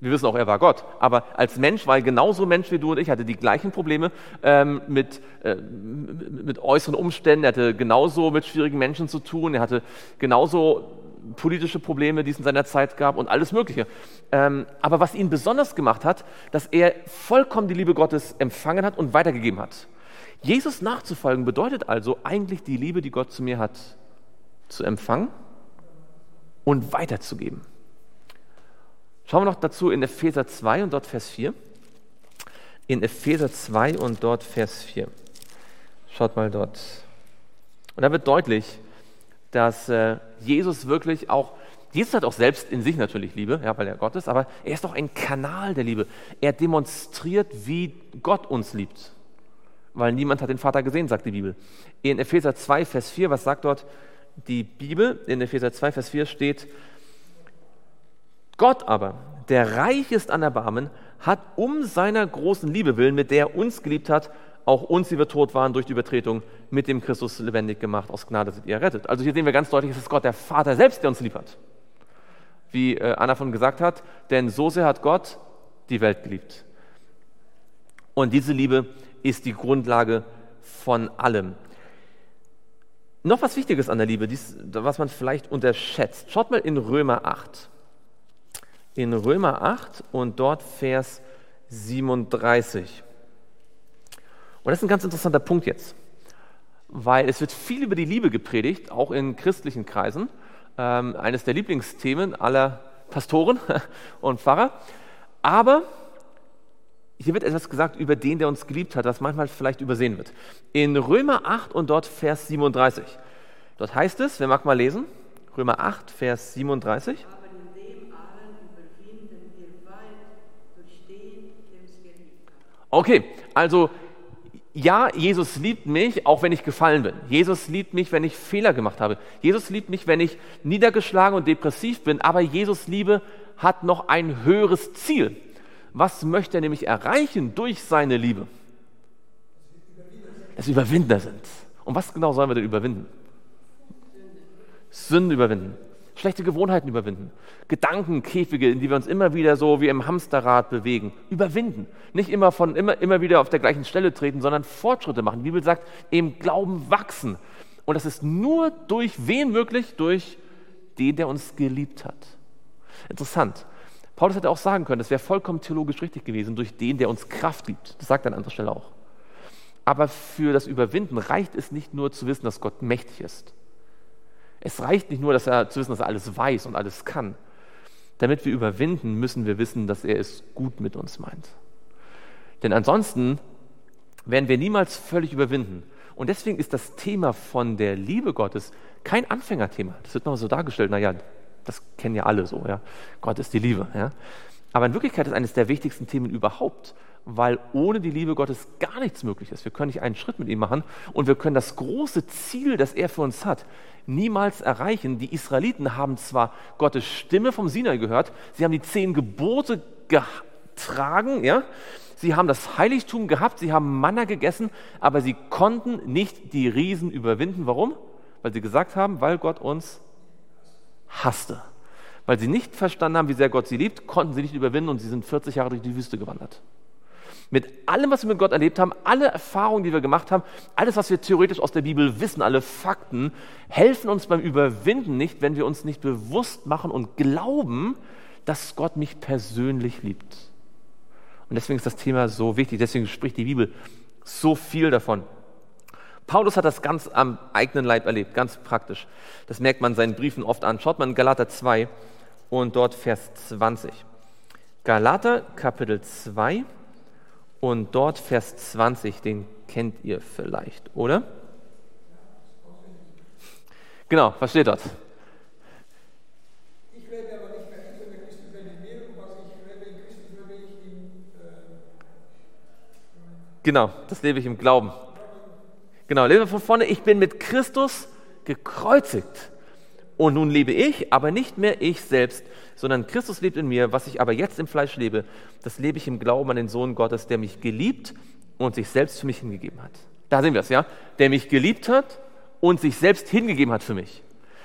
Wir wissen auch, er war Gott. Aber als Mensch war er genauso Mensch wie du und ich, hatte die gleichen Probleme ähm, mit, äh, mit äußeren Umständen, er hatte genauso mit schwierigen Menschen zu tun, er hatte genauso politische Probleme, die es in seiner Zeit gab und alles Mögliche. Ähm, aber was ihn besonders gemacht hat, dass er vollkommen die Liebe Gottes empfangen hat und weitergegeben hat. Jesus nachzufolgen bedeutet also eigentlich die Liebe, die Gott zu mir hat, zu empfangen und weiterzugeben. Schauen wir noch dazu in Epheser 2 und dort Vers 4. In Epheser 2 und dort Vers 4. Schaut mal dort. Und da wird deutlich, dass äh, Jesus wirklich auch, Jesus hat auch selbst in sich natürlich Liebe, ja, weil er Gott ist, aber er ist auch ein Kanal der Liebe. Er demonstriert, wie Gott uns liebt. Weil niemand hat den Vater gesehen, sagt die Bibel. In Epheser 2, Vers 4, was sagt dort die Bibel? In Epheser 2, Vers 4 steht, Gott aber, der reich ist an Erbarmen, hat um seiner großen Liebe willen, mit der er uns geliebt hat, auch uns, die wir tot waren durch die Übertretung, mit dem Christus lebendig gemacht. Aus Gnade sind ihr errettet. Also hier sehen wir ganz deutlich, es ist Gott, der Vater selbst, der uns liefert. Wie äh, Anna von gesagt hat, denn so sehr hat Gott die Welt geliebt. Und diese Liebe ist die Grundlage von allem. Noch was Wichtiges an der Liebe, was man vielleicht unterschätzt. Schaut mal in Römer 8 in Römer 8 und dort Vers 37. Und das ist ein ganz interessanter Punkt jetzt, weil es wird viel über die Liebe gepredigt, auch in christlichen Kreisen. Ähm, eines der Lieblingsthemen aller Pastoren [LAUGHS] und Pfarrer. Aber hier wird etwas gesagt über den, der uns geliebt hat, was manchmal vielleicht übersehen wird. In Römer 8 und dort Vers 37. Dort heißt es, wer mag mal lesen? Römer 8, Vers 37. Okay, also ja, Jesus liebt mich, auch wenn ich gefallen bin. Jesus liebt mich, wenn ich Fehler gemacht habe. Jesus liebt mich, wenn ich niedergeschlagen und depressiv bin. Aber Jesus Liebe hat noch ein höheres Ziel. Was möchte er nämlich erreichen durch seine Liebe? Dass wir Überwinder sind. Und was genau sollen wir denn überwinden? Sünde überwinden schlechte Gewohnheiten überwinden, Gedankenkäfige, in die wir uns immer wieder so wie im Hamsterrad bewegen, überwinden. Nicht immer, von, immer, immer wieder auf der gleichen Stelle treten, sondern Fortschritte machen. Die Bibel sagt, im Glauben wachsen. Und das ist nur durch wen möglich? Durch den, der uns geliebt hat. Interessant. Paulus hätte auch sagen können, das wäre vollkommen theologisch richtig gewesen, durch den, der uns Kraft gibt. Das sagt er an anderer Stelle auch. Aber für das Überwinden reicht es nicht nur zu wissen, dass Gott mächtig ist. Es reicht nicht nur, dass er zu wissen, dass er alles weiß und alles kann. Damit wir überwinden, müssen wir wissen, dass er es gut mit uns meint. Denn ansonsten werden wir niemals völlig überwinden. Und deswegen ist das Thema von der Liebe Gottes kein Anfängerthema. Das wird mal so dargestellt, naja, das kennen ja alle so, ja. Gott ist die Liebe, ja. Aber in Wirklichkeit ist eines der wichtigsten Themen überhaupt, weil ohne die Liebe Gottes gar nichts möglich ist. Wir können nicht einen Schritt mit ihm machen und wir können das große Ziel, das er für uns hat, niemals erreichen. Die Israeliten haben zwar Gottes Stimme vom Sinai gehört, sie haben die zehn Gebote getragen, ja, sie haben das Heiligtum gehabt, sie haben Manna gegessen, aber sie konnten nicht die Riesen überwinden. Warum? Weil sie gesagt haben, weil Gott uns hasste. Weil sie nicht verstanden haben, wie sehr Gott sie liebt, konnten sie nicht überwinden und sie sind 40 Jahre durch die Wüste gewandert mit allem, was wir mit Gott erlebt haben, alle Erfahrungen, die wir gemacht haben, alles, was wir theoretisch aus der Bibel wissen, alle Fakten, helfen uns beim Überwinden nicht, wenn wir uns nicht bewusst machen und glauben, dass Gott mich persönlich liebt. Und deswegen ist das Thema so wichtig, deswegen spricht die Bibel so viel davon. Paulus hat das ganz am eigenen Leib erlebt, ganz praktisch. Das merkt man seinen Briefen oft an. Schaut mal in Galater 2 und dort Vers 20. Galater Kapitel 2 und dort Vers 20, den kennt ihr vielleicht, oder? Genau, was steht dort? Ich lebe aber nicht mehr ich, sondern Christus lebe in mir und was ich lebe in Christus lebe ich im... Äh, genau, das lebe ich im Glauben. Genau, lebe von vorne, ich bin mit Christus gekreuzigt. Und nun lebe ich, aber nicht mehr ich selbst, sondern Christus lebt in mir. Was ich aber jetzt im Fleisch lebe, das lebe ich im Glauben an den Sohn Gottes, der mich geliebt und sich selbst für mich hingegeben hat. Da sehen wir es, ja? Der mich geliebt hat und sich selbst hingegeben hat für mich.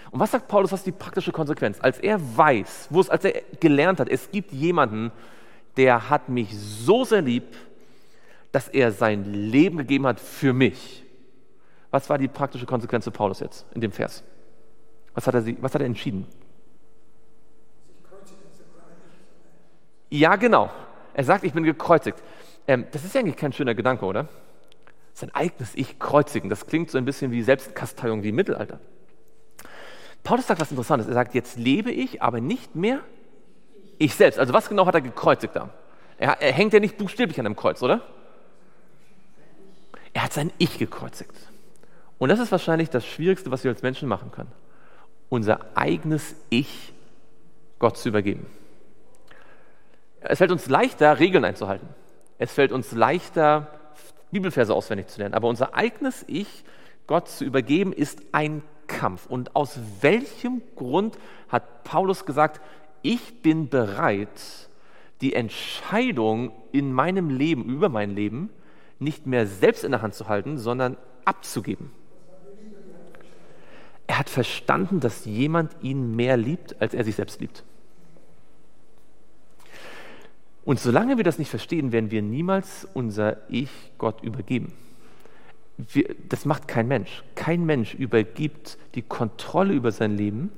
Und was sagt Paulus, was ist die praktische Konsequenz? Als er weiß, wo es, als er gelernt hat, es gibt jemanden, der hat mich so sehr lieb, dass er sein Leben gegeben hat für mich. Was war die praktische Konsequenz für Paulus jetzt in dem Vers? Was hat er, was hat er entschieden? Ja, genau. Er sagt, ich bin gekreuzigt. Ähm, das ist ja eigentlich kein schöner Gedanke, oder? Sein eigenes Ich kreuzigen. Das klingt so ein bisschen wie Selbstkasteiung wie im Mittelalter. Paulus sagt was Interessantes. Er sagt, jetzt lebe ich, aber nicht mehr ich selbst. Also was genau hat er gekreuzigt da? Er, er hängt ja nicht buchstäblich an einem Kreuz, oder? Er hat sein Ich gekreuzigt. Und das ist wahrscheinlich das Schwierigste, was wir als Menschen machen können. Unser eigenes Ich Gott zu übergeben. Es fällt uns leichter, Regeln einzuhalten. Es fällt uns leichter, Bibelverse auswendig zu lernen. Aber unser eigenes Ich Gott zu übergeben, ist ein Kampf. Und aus welchem Grund hat Paulus gesagt, ich bin bereit, die Entscheidung in meinem Leben, über mein Leben, nicht mehr selbst in der Hand zu halten, sondern abzugeben. Er hat verstanden, dass jemand ihn mehr liebt, als er sich selbst liebt. Und solange wir das nicht verstehen, werden wir niemals unser Ich Gott übergeben. Wir, das macht kein Mensch. Kein Mensch übergibt die Kontrolle über sein Leben,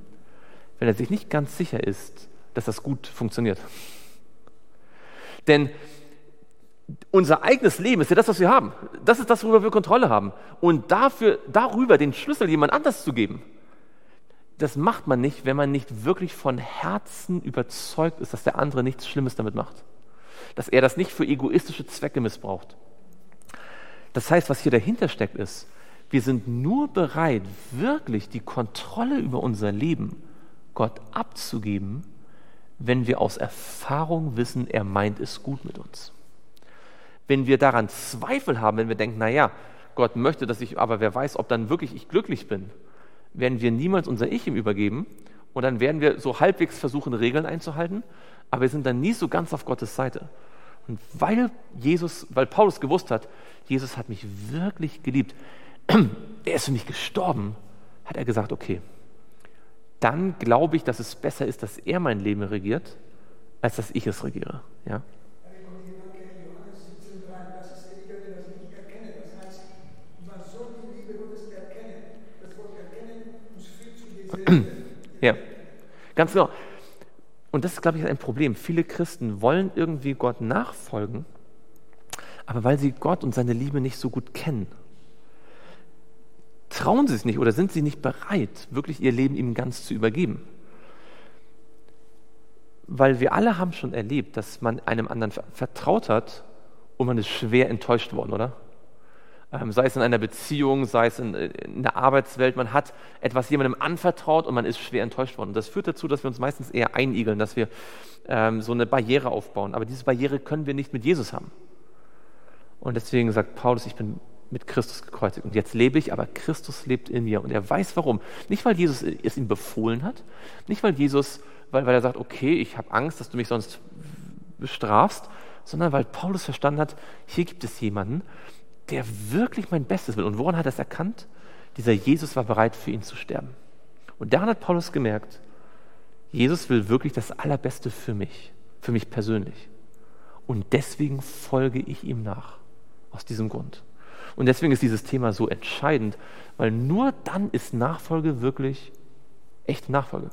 wenn er sich nicht ganz sicher ist, dass das gut funktioniert. Denn unser eigenes Leben ist ja das, was wir haben. Das ist das, worüber wir Kontrolle haben. Und dafür, darüber den Schlüssel jemand anders zu geben, das macht man nicht, wenn man nicht wirklich von Herzen überzeugt ist, dass der andere nichts Schlimmes damit macht. Dass er das nicht für egoistische Zwecke missbraucht. Das heißt, was hier dahinter steckt, ist, wir sind nur bereit, wirklich die Kontrolle über unser Leben Gott abzugeben, wenn wir aus Erfahrung wissen, er meint es gut mit uns. Wenn wir daran Zweifel haben, wenn wir denken, naja, Gott möchte, dass ich, aber wer weiß, ob dann wirklich ich glücklich bin, werden wir niemals unser Ich ihm übergeben und dann werden wir so halbwegs versuchen, Regeln einzuhalten, aber wir sind dann nie so ganz auf Gottes Seite. Und weil Jesus, weil Paulus gewusst hat, Jesus hat mich wirklich geliebt, [CLEARS THROAT] er ist für mich gestorben, hat er gesagt, okay, dann glaube ich, dass es besser ist, dass er mein Leben regiert, als dass ich es regiere. Ja? [CLEARS THROAT] Ja, ganz genau. Und das ist, glaube ich, ein Problem. Viele Christen wollen irgendwie Gott nachfolgen, aber weil sie Gott und seine Liebe nicht so gut kennen, trauen sie es nicht oder sind sie nicht bereit, wirklich ihr Leben ihm ganz zu übergeben. Weil wir alle haben schon erlebt, dass man einem anderen vertraut hat und man ist schwer enttäuscht worden, oder? Ähm, sei es in einer Beziehung, sei es in, in, der Arbeitswelt, man hat etwas jemandem anvertraut und man ist schwer enttäuscht worden. Das führt dazu, dass wir uns meistens eher einigeln, dass wir ähm, so eine Barriere aufbauen. Aber diese Barriere können wir nicht mit Jesus haben. Und deswegen sagt Paulus, ich bin mit Christus gekreuzigt. Und jetzt lebe ich, aber Christus lebt in mir. Und er weiß warum. Nicht, weil Jesus es ihm befohlen hat, nicht, weil Jesus, weil, weil er sagt, okay, ich habe Angst, dass du mich sonst bestrafst, sondern weil Paulus verstanden hat, hier gibt es jemanden, der wirklich mein Bestes will. Und woran hat er es erkannt? Dieser Jesus war bereit, für ihn zu sterben. Und daran hat Paulus gemerkt, Jesus will wirklich das Allerbeste für mich, für mich persönlich. Und deswegen folge ich ihm nach. Aus diesem Grund. Und deswegen ist dieses Thema so entscheidend, weil nur dann ist Nachfolge wirklich echte Nachfolge.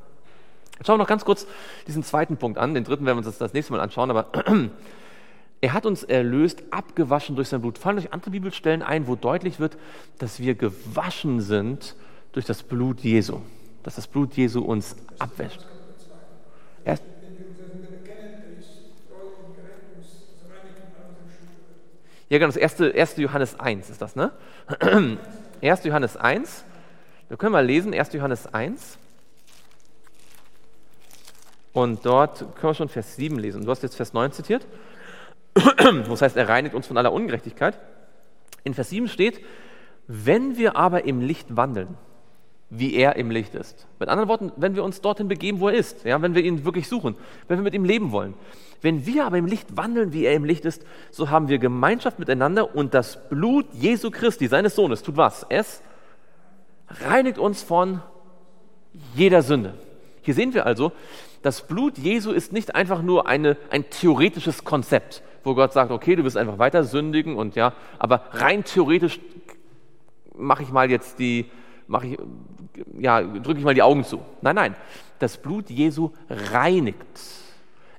Schauen wir noch ganz kurz diesen zweiten Punkt an. Den dritten werden wir uns das nächste Mal anschauen. Aber er hat uns erlöst, abgewaschen durch sein Blut. Fallen euch andere Bibelstellen ein, wo deutlich wird, dass wir gewaschen sind durch das Blut Jesu. Dass das Blut Jesu uns abwäscht. Erst, Ja, genau, das erste, 1. Johannes 1 ist das, ne? [CLEARS THROAT] 1. Johannes 1. Wir können mal lesen, 1. Johannes 1. Und dort können wir schon Vers 7 lesen. Du hast jetzt Vers 9 zitiert. [CLEARS THROAT] Das heißt, er reinigt uns von aller Ungerechtigkeit. In Vers 7 steht, wenn wir aber im Licht wandeln, wie er im Licht ist. Mit anderen Worten, wenn wir uns dorthin begeben, wo er ist, ja, wenn wir ihn wirklich suchen, wenn wir mit ihm leben wollen. Wenn wir aber im Licht wandeln, wie er im Licht ist, so haben wir Gemeinschaft miteinander und das Blut Jesu Christi, seines Sohnes, tut was? Es reinigt uns von jeder Sünde. Hier sehen wir also, das Blut Jesu ist nicht einfach nur eine, ein theoretisches Konzept, wo Gott sagt, okay, du wirst einfach weiter sündigen und ja, aber rein theoretisch mache ich mal jetzt die, mache ich, ja, drücke ich mal die Augen zu. Nein, nein, das Blut Jesu reinigt.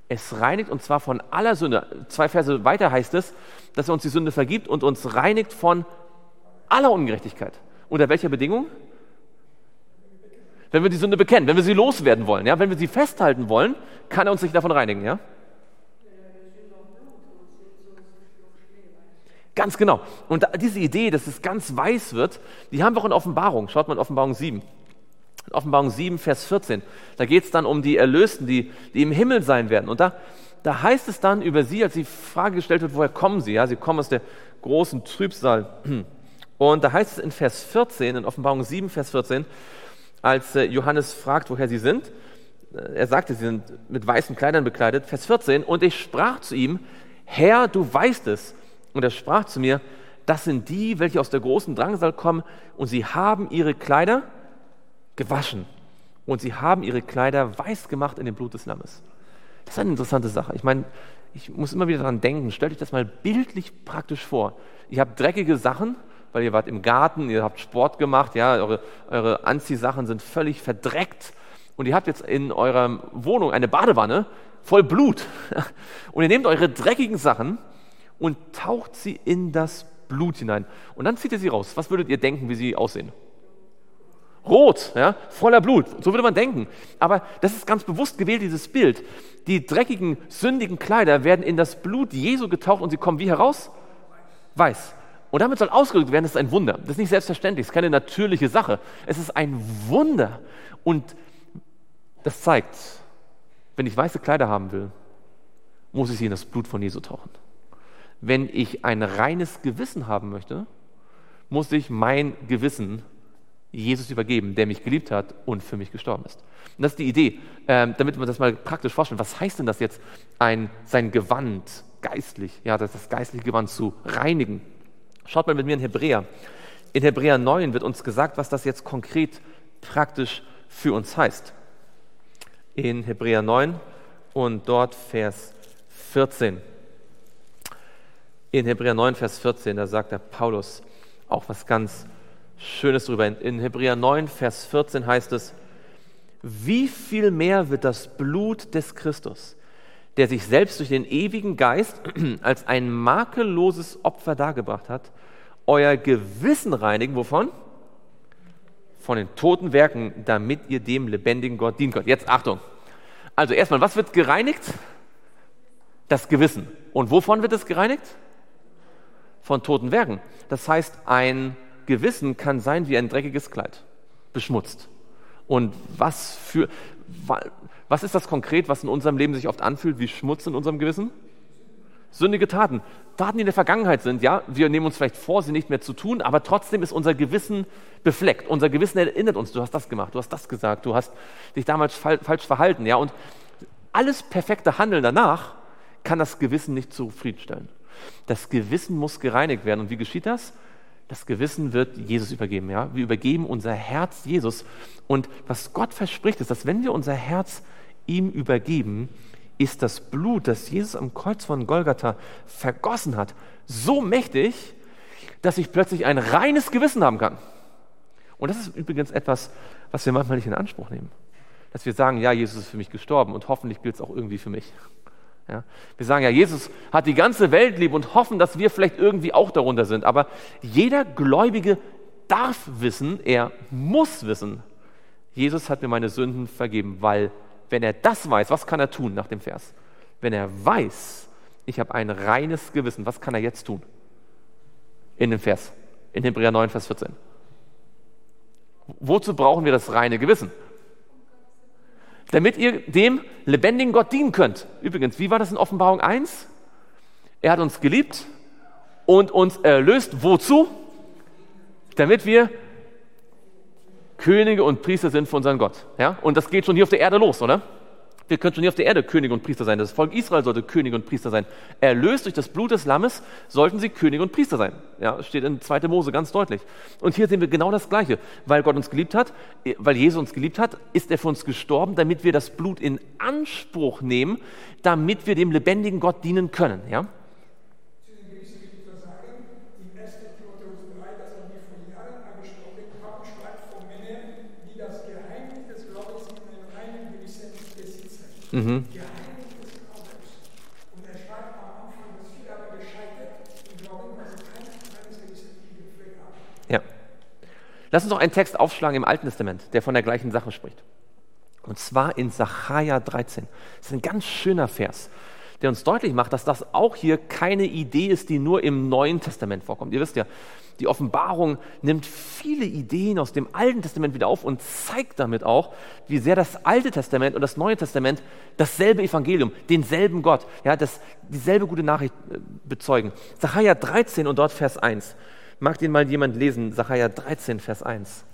Es reinigt und zwar von aller Sünde. Zwei Verse weiter heißt es, dass er uns die Sünde vergibt und uns reinigt von aller Ungerechtigkeit. Unter welcher Bedingung? Wenn wir die Sünde bekennen, wenn wir sie loswerden wollen, ja, wenn wir sie festhalten wollen, kann er uns nicht davon reinigen, ja? Ganz genau. Und diese Idee, dass es ganz weiß wird, die haben wir auch in Offenbarung. Schaut mal in Offenbarung 7. In Offenbarung 7, Vers 14. Da geht es dann um die Erlösten, die, die im Himmel sein werden. Und da, da heißt es dann über sie, als die Frage gestellt wird, woher kommen sie? Ja, sie kommen aus der großen Trübsal. Und da heißt es in Vers 14, in Offenbarung 7, Vers 14, als äh, Johannes fragt, woher sie sind, äh, er sagte, sie sind mit weißen Kleidern bekleidet, Vers 14, und ich sprach zu ihm, Herr, du weißt es. Und er sprach zu mir, das sind die, welche aus der großen Drangsal kommen, und sie haben ihre Kleider gewaschen. Und sie haben ihre Kleider weiß gemacht in dem Blut des Lammes. Das ist eine interessante Sache. Ich meine, ich muss immer wieder daran denken, stellt euch das mal bildlich praktisch vor. Ihr habt dreckige Sachen, weil ihr wart im Garten, ihr habt Sport gemacht, ja, eure, eure Anziehsachen sind völlig verdreckt und ihr habt jetzt in eurer Wohnung eine Badewanne voll Blut. [LAUGHS] Und ihr nehmt eure dreckigen Sachen und taucht sie in das Blut hinein. Und dann zieht ihr sie raus. Was würdet ihr denken, wie sie aussehen? Rot, ja, voller Blut. So würde man denken. Aber das ist ganz bewusst gewählt, dieses Bild. Die dreckigen, sündigen Kleider werden in das Blut Jesu getaucht und sie kommen wie heraus? Weiß. Und damit soll ausgedrückt werden, das ist ein Wunder. Das ist nicht selbstverständlich, es ist keine natürliche Sache. Es ist ein Wunder. Und das zeigt, wenn ich weiße Kleider haben will, muss ich sie in das Blut von Jesu tauchen. Wenn ich ein reines Gewissen haben möchte, muss ich mein Gewissen Jesus übergeben, der mich geliebt hat und für mich gestorben ist. Und das ist die Idee, ähm, damit man das mal praktisch vorstellen. Was heißt denn das jetzt, ein, sein Gewand geistlich, ja, das, das geistliche Gewand zu reinigen? Schaut mal mit mir in Hebräer. In Hebräer 9 wird uns gesagt, was das jetzt konkret praktisch für uns heißt. In Hebräer 9 und dort Vers 14. In Hebräer 9, Vers 14, da sagt der Paulus auch was ganz Schönes drüber. In Hebräer 9, Vers 14 heißt es, wie viel mehr wird das Blut des Christus, der sich selbst durch den ewigen Geist [CLEARS THROAT] als ein makelloses Opfer dargebracht hat, euer Gewissen reinigen, wovon? Von den toten Werken, damit ihr dem lebendigen Gott dienen könnt. Jetzt Achtung. Also erstmal, was wird gereinigt? Das Gewissen. Und wovon wird es gereinigt? Von toten Werken. Das heißt, ein Gewissen kann sein wie ein dreckiges Kleid, beschmutzt. Und was für, was ist das konkret, was in unserem Leben sich oft anfühlt wie Schmutz in unserem Gewissen? Sündige Taten. Taten, die in der Vergangenheit sind, ja. Wir nehmen uns vielleicht vor, sie nicht mehr zu tun, aber trotzdem ist unser Gewissen befleckt. Unser Gewissen erinnert uns, du hast das gemacht, du hast das gesagt, du hast dich damals falsch verhalten, ja. Und alles perfekte Handeln danach kann das Gewissen nicht zufriedenstellen. Das Gewissen muss gereinigt werden. Und wie geschieht das? Das Gewissen wird Jesus übergeben. Ja? Wir übergeben unser Herz Jesus. Und was Gott verspricht, ist, dass wenn wir unser Herz ihm übergeben, ist das Blut, das Jesus am Kreuz von Golgatha vergossen hat, so mächtig, dass ich plötzlich ein reines Gewissen haben kann. Und das ist übrigens etwas, was wir manchmal nicht in Anspruch nehmen. Dass wir sagen, ja, Jesus ist für mich gestorben und hoffentlich gilt es auch irgendwie für mich. Ja? Wir sagen ja, Jesus hat die ganze Welt lieb und hoffen, dass wir vielleicht irgendwie auch darunter sind. Aber jeder Gläubige darf wissen, er muss wissen, Jesus hat mir meine Sünden vergeben, weil wenn er das weiß, was kann er tun nach dem Vers? Wenn er weiß, ich habe ein reines Gewissen, was kann er jetzt tun? In dem Vers, in Hebräer 9, Vers 14. Wozu brauchen wir das reine Gewissen? Damit ihr dem lebendigen Gott dienen könnt. Übrigens, wie war das in Offenbarung 1? Er hat uns geliebt und uns erlöst. Wozu? Damit wir Könige und Priester sind für unseren Gott. Ja? Und das geht schon hier auf der Erde los, oder? Wir können schon hier auf der Erde König und Priester sein. Das Volk Israel sollte König und Priester sein. Erlöst durch das Blut des Lammes sollten sie König und Priester sein. Ja, steht in 2. Mose ganz deutlich. Und hier sehen wir genau das Gleiche. Weil Gott uns geliebt hat, weil Jesus uns geliebt hat, ist er für uns gestorben, damit wir das Blut in Anspruch nehmen, damit wir dem lebendigen Gott dienen können. Ja? Mhm. Ja. Lass uns noch einen Text aufschlagen im Alten Testament, der von der gleichen Sache spricht. Und zwar in Sacharja 13. Das ist ein ganz schöner Vers der uns deutlich macht, dass das auch hier keine Idee ist, die nur im Neuen Testament vorkommt. Ihr wisst ja, die Offenbarung nimmt viele Ideen aus dem Alten Testament wieder auf und zeigt damit auch, wie sehr das Alte Testament und das Neue Testament dasselbe Evangelium, denselben Gott, ja, das, dieselbe gute Nachricht äh, bezeugen. Sacharja 13 und dort Vers 1. Mag den mal jemand lesen? Sacharja 13, Vers 1.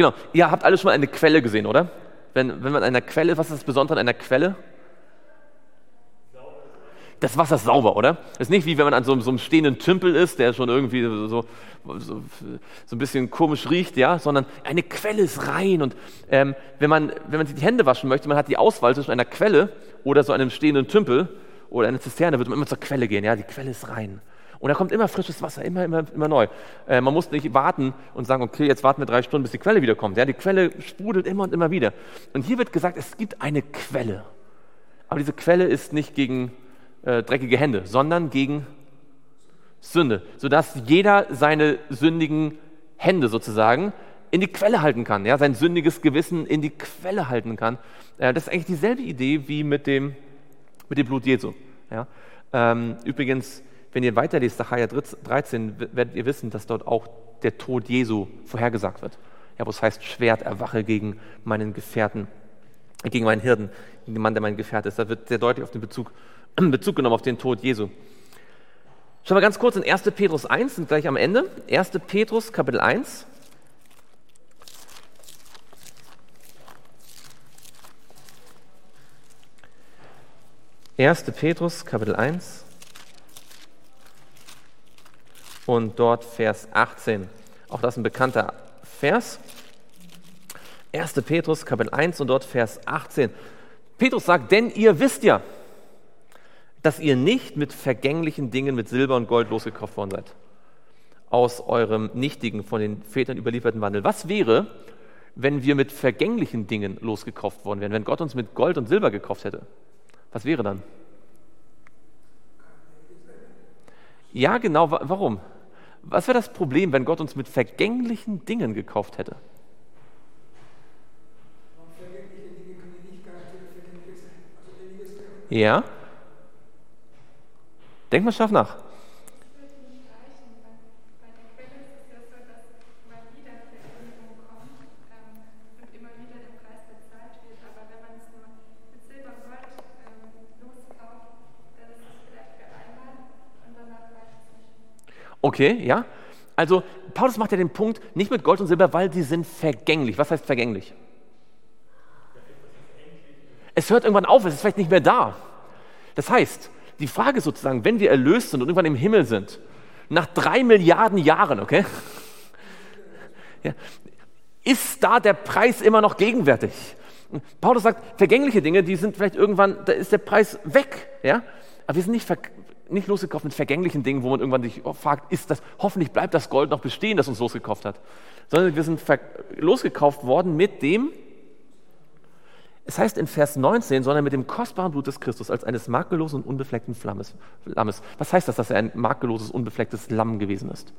Genau, ihr habt alle schon mal eine Quelle gesehen, oder? Wenn, wenn man an einer Quelle, was ist das Besondere an einer Quelle? Das Wasser ist sauber, oder? Das ist nicht wie wenn man an so, so einem stehenden Tümpel ist, der schon irgendwie so, so, so, ein bisschen komisch riecht, ja, sondern eine Quelle ist rein. Und ähm, wenn, man, wenn man sich die Hände waschen möchte, man hat die Auswahl zwischen einer Quelle oder so einem stehenden Tümpel oder einer Zisterne, würde man immer zur Quelle gehen, ja, die Quelle ist rein. Und da kommt immer frisches Wasser, immer, immer, immer neu. Äh, man muss nicht warten und sagen, okay, jetzt warten wir drei Stunden, bis die Quelle wiederkommt. Ja, die Quelle sprudelt immer und immer wieder. Und hier wird gesagt, es gibt eine Quelle. Aber diese Quelle ist nicht gegen äh, dreckige Hände, sondern gegen Sünde, sodass jeder seine sündigen Hände sozusagen in die Quelle halten kann, ja, sein sündiges Gewissen in die Quelle halten kann. Äh, das ist eigentlich dieselbe Idee wie mit dem, mit dem Blut Jesu. Ja. Ähm, übrigens, wenn ihr weiterlest, Sacharja 13, werdet ihr wissen, dass dort auch der Tod Jesu vorhergesagt wird. Ja, wo es heißt, Schwert erwache gegen meinen Gefährten, gegen meinen Hirten, gegen den Mann, der mein Gefährt ist. Da wird sehr deutlich auf den Bezug, [CLEARS THROAT] Bezug genommen auf den Tod Jesu. Schauen wir ganz kurz in 1. Petrus 1, sind gleich am Ende. 1. Petrus, Kapitel 1. Erste Petrus, Kapitel 1 und dort Vers 18. Auch das ein bekannter Vers. 1. Petrus Kapitel 1 und dort Vers 18. Petrus sagt, denn ihr wisst ja, dass ihr nicht mit vergänglichen Dingen, mit Silber und Gold losgekauft worden seid. Aus eurem nichtigen, von den Vätern überlieferten Wandel. Was wäre, wenn wir mit vergänglichen Dingen losgekauft worden wären? Wenn Gott uns mit Gold und Silber gekauft hätte? Was wäre dann? Ja, genau. Warum? Was wäre das Problem, wenn Gott uns mit vergänglichen Dingen gekauft hätte? Ja? Denk mal scharf nach. Okay, ja. Also Paulus macht ja den Punkt, nicht mit Gold und Silber, weil sie sind vergänglich. Was heißt vergänglich? Es hört irgendwann auf, es ist vielleicht nicht mehr da. Das heißt, die Frage sozusagen, wenn wir erlöst sind und irgendwann im Himmel sind, nach drei Milliarden Jahren, okay, [LAUGHS] ja, ist da der Preis immer noch gegenwärtig? Paulus sagt, vergängliche Dinge, die sind vielleicht irgendwann, da ist der Preis weg, ja, aber wir sind nicht nicht losgekauft mit vergänglichen Dingen, wo man irgendwann sich fragt, ist das, hoffentlich bleibt das Gold noch bestehen, das uns losgekauft hat. Sondern wir sind losgekauft worden mit dem, es heißt in Vers 19, sondern mit dem kostbaren Blut des Christus als eines makellosen und unbefleckten Flammes, Lammes. Was heißt das, dass er ein makelloses, unbeflecktes Lamm gewesen ist?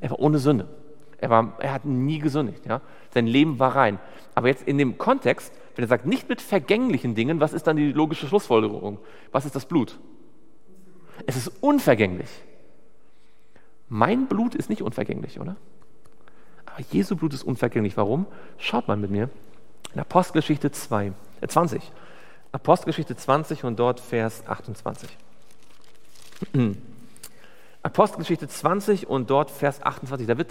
Er war ohne Sünde. Er, war, er hat nie gesündigt. Ja? Sein Leben war rein. Aber jetzt in dem Kontext, wenn er sagt, nicht mit vergänglichen Dingen, was ist dann die logische Schlussfolgerung? Was ist das Blut? Es ist unvergänglich. Mein Blut ist nicht unvergänglich, oder? Aber Jesu Blut ist unvergänglich. Warum? Schaut mal mit mir. In Apostelgeschichte 2, äh 20. Apostelgeschichte 20 und dort Vers 28. [CLEARS THROAT] Apostelgeschichte 20 und dort Vers 28. Da, da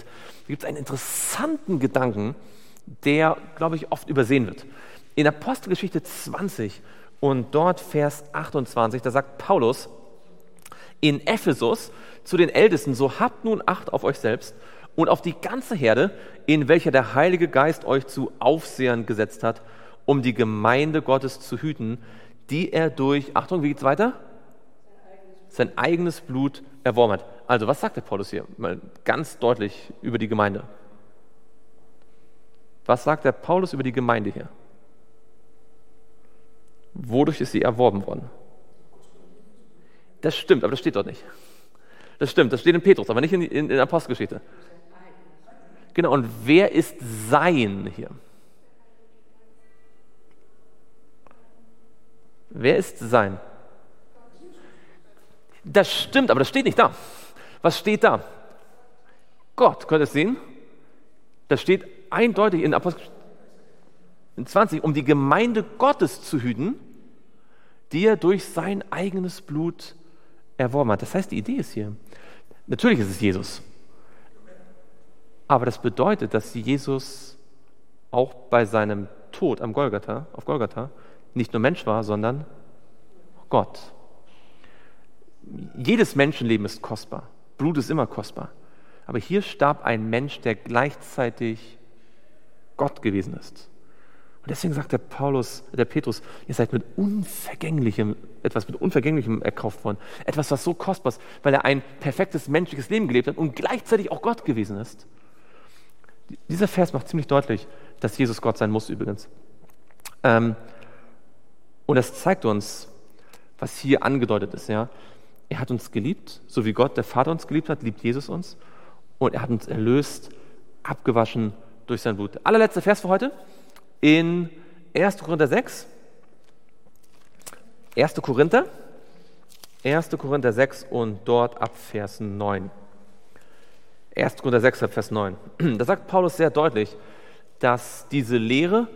gibt es einen interessanten Gedanken, der, glaube ich, oft übersehen wird. In Apostelgeschichte 20 und dort Vers 28, da sagt Paulus in Ephesus zu den Ältesten, so habt nun Acht auf euch selbst und auf die ganze Herde, in welcher der Heilige Geist euch zu Aufsehern gesetzt hat, um die Gemeinde Gottes zu hüten, die er durch, Achtung, wie geht's weiter? Sein eigenes Blut erworben hat. Also, was sagt der Paulus hier? Mal ganz deutlich über die Gemeinde. Was sagt der Paulus über die Gemeinde hier? Wodurch ist sie erworben worden? Das stimmt, aber das steht dort nicht. Das stimmt, das steht in Petrus, aber nicht in, in, in Apostelgeschichte. Genau, und wer ist sein hier? Wer ist sein? Das stimmt, aber das steht nicht da. Was steht da? Gott, könnt ihr es sehen? Das steht eindeutig in Apostel 20, um die Gemeinde Gottes zu hüten, die er durch sein eigenes Blut erworben hat. Das heißt, die Idee ist hier, natürlich ist es Jesus, aber das bedeutet, dass Jesus auch bei seinem Tod am Golgatha, auf Golgatha nicht nur Mensch war, sondern Gott. Jedes Menschenleben ist kostbar. Blut ist immer kostbar. Aber hier starb ein Mensch, der gleichzeitig Gott gewesen ist. Und deswegen sagt der Paulus, der Petrus, ihr seid mit unvergänglichem, etwas mit unvergänglichem erkauft worden. Etwas, was so kostbar ist, weil er ein perfektes menschliches Leben gelebt hat und gleichzeitig auch Gott gewesen ist. Dieser Vers macht ziemlich deutlich, dass Jesus Gott sein muss übrigens. Ähm, und das zeigt uns, was hier angedeutet ist. Ja? Er hat uns geliebt, so wie Gott, der Vater uns geliebt hat, liebt Jesus uns. Und er hat uns erlöst, abgewaschen durch sein Blut. Allerletzter Vers für heute in 1. Korinther 6. 1. Korinther, 1. Korinther 6 und dort ab Vers 9. 1. Korinther 6 ab Vers 9. [CLEARS THROAT] Da sagt Paulus sehr deutlich, dass diese Lehre,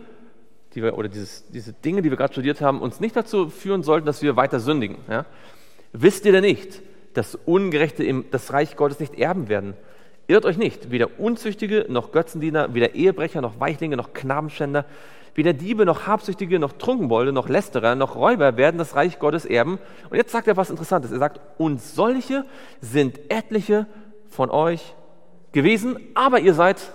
die wir, oder dieses, diese Dinge, die wir gerade studiert haben, uns nicht dazu führen sollten, dass wir weiter sündigen. Ja? Wisst ihr denn nicht, dass Ungerechte das Reich Gottes nicht erben werden? Irrt euch nicht, weder Unzüchtige noch Götzendiener, weder Ehebrecher noch Weichlinge noch Knabenschänder, weder Diebe noch Habsüchtige noch Trunkenbolde noch Lästerer noch Räuber werden das Reich Gottes erben. Und jetzt sagt er was Interessantes. Er sagt, und solche sind etliche von euch gewesen, aber ihr seid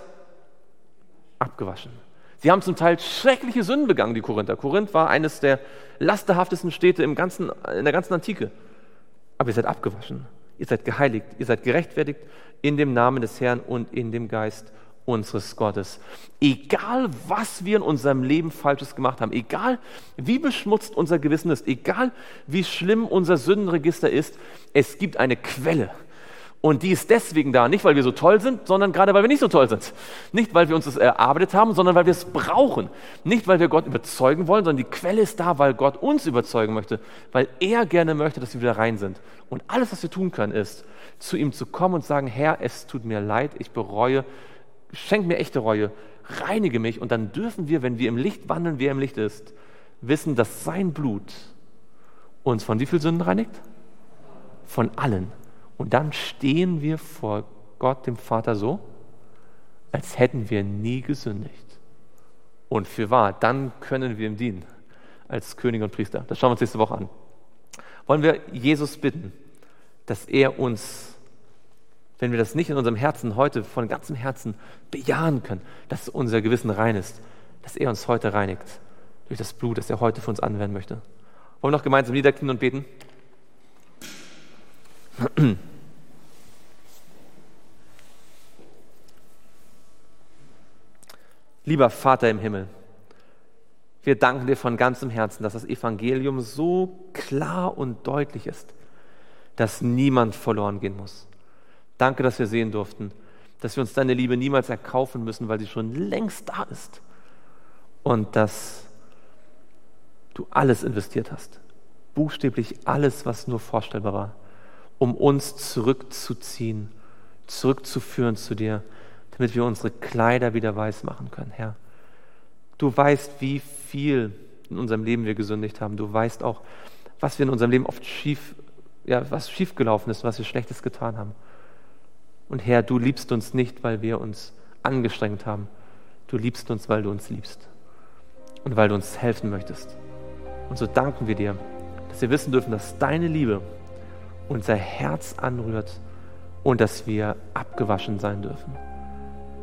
abgewaschen. Sie haben zum Teil schreckliche Sünden begangen, die Korinther. Korinth war eines der lasterhaftesten Städte im ganzen, in der ganzen Antike. Aber ihr seid abgewaschen. Ihr seid geheiligt, ihr seid gerechtfertigt in dem Namen des Herrn und in dem Geist unseres Gottes. Egal, was wir in unserem Leben Falsches gemacht haben, egal, wie beschmutzt unser Gewissen ist, egal, wie schlimm unser Sündenregister ist, es gibt eine Quelle, und die ist deswegen da, nicht weil wir so toll sind, sondern gerade weil wir nicht so toll sind. Nicht weil wir uns das erarbeitet haben, sondern weil wir es brauchen. Nicht weil wir Gott überzeugen wollen, sondern die Quelle ist da, weil Gott uns überzeugen möchte, weil er gerne möchte, dass wir wieder rein sind. Und alles, was wir tun können, ist, zu ihm zu kommen und sagen, Herr, es tut mir leid, ich bereue, schenk mir echte Reue, reinige mich. Und dann dürfen wir, wenn wir im Licht wandeln, wer im Licht ist, wissen, dass sein Blut uns von wie viel Sünden reinigt? Von allen. Und dann stehen wir vor Gott, dem Vater, so, als hätten wir nie gesündigt. Und für wahr, dann können wir ihm dienen als König und Priester. Das schauen wir uns nächste Woche an. Wollen wir Jesus bitten, dass er uns, wenn wir das nicht in unserem Herzen heute von ganzem Herzen bejahen können, dass unser Gewissen rein ist, dass er uns heute reinigt durch das Blut, das er heute für uns anwenden möchte. Wollen wir noch gemeinsam niederknien und beten? [CLEARS THROAT] Lieber Vater im Himmel, wir danken dir von ganzem Herzen, dass das Evangelium so klar und deutlich ist, dass niemand verloren gehen muss. Danke, dass wir sehen durften, dass wir uns deine Liebe niemals erkaufen müssen, weil sie schon längst da ist. Und dass du alles investiert hast, buchstäblich alles, was nur vorstellbar war, um uns zurückzuziehen, zurückzuführen zu dir damit wir unsere Kleider wieder weiß machen können, Herr. Du weißt, wie viel in unserem Leben wir gesündigt haben. Du weißt auch, was wir in unserem Leben oft schief ja, was schiefgelaufen ist, was wir Schlechtes getan haben. Und Herr, du liebst uns nicht, weil wir uns angestrengt haben. Du liebst uns, weil du uns liebst und weil du uns helfen möchtest. Und so danken wir dir, dass wir wissen dürfen, dass deine Liebe unser Herz anrührt und dass wir abgewaschen sein dürfen.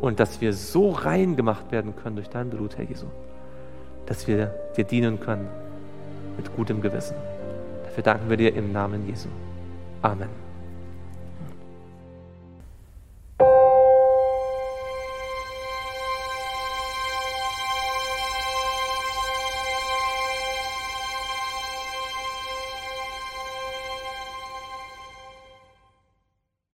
Und dass wir so rein gemacht werden können durch dein Blut, Herr Jesu, dass wir dir dienen können mit gutem Gewissen. Dafür danken wir dir im Namen Jesu. Amen.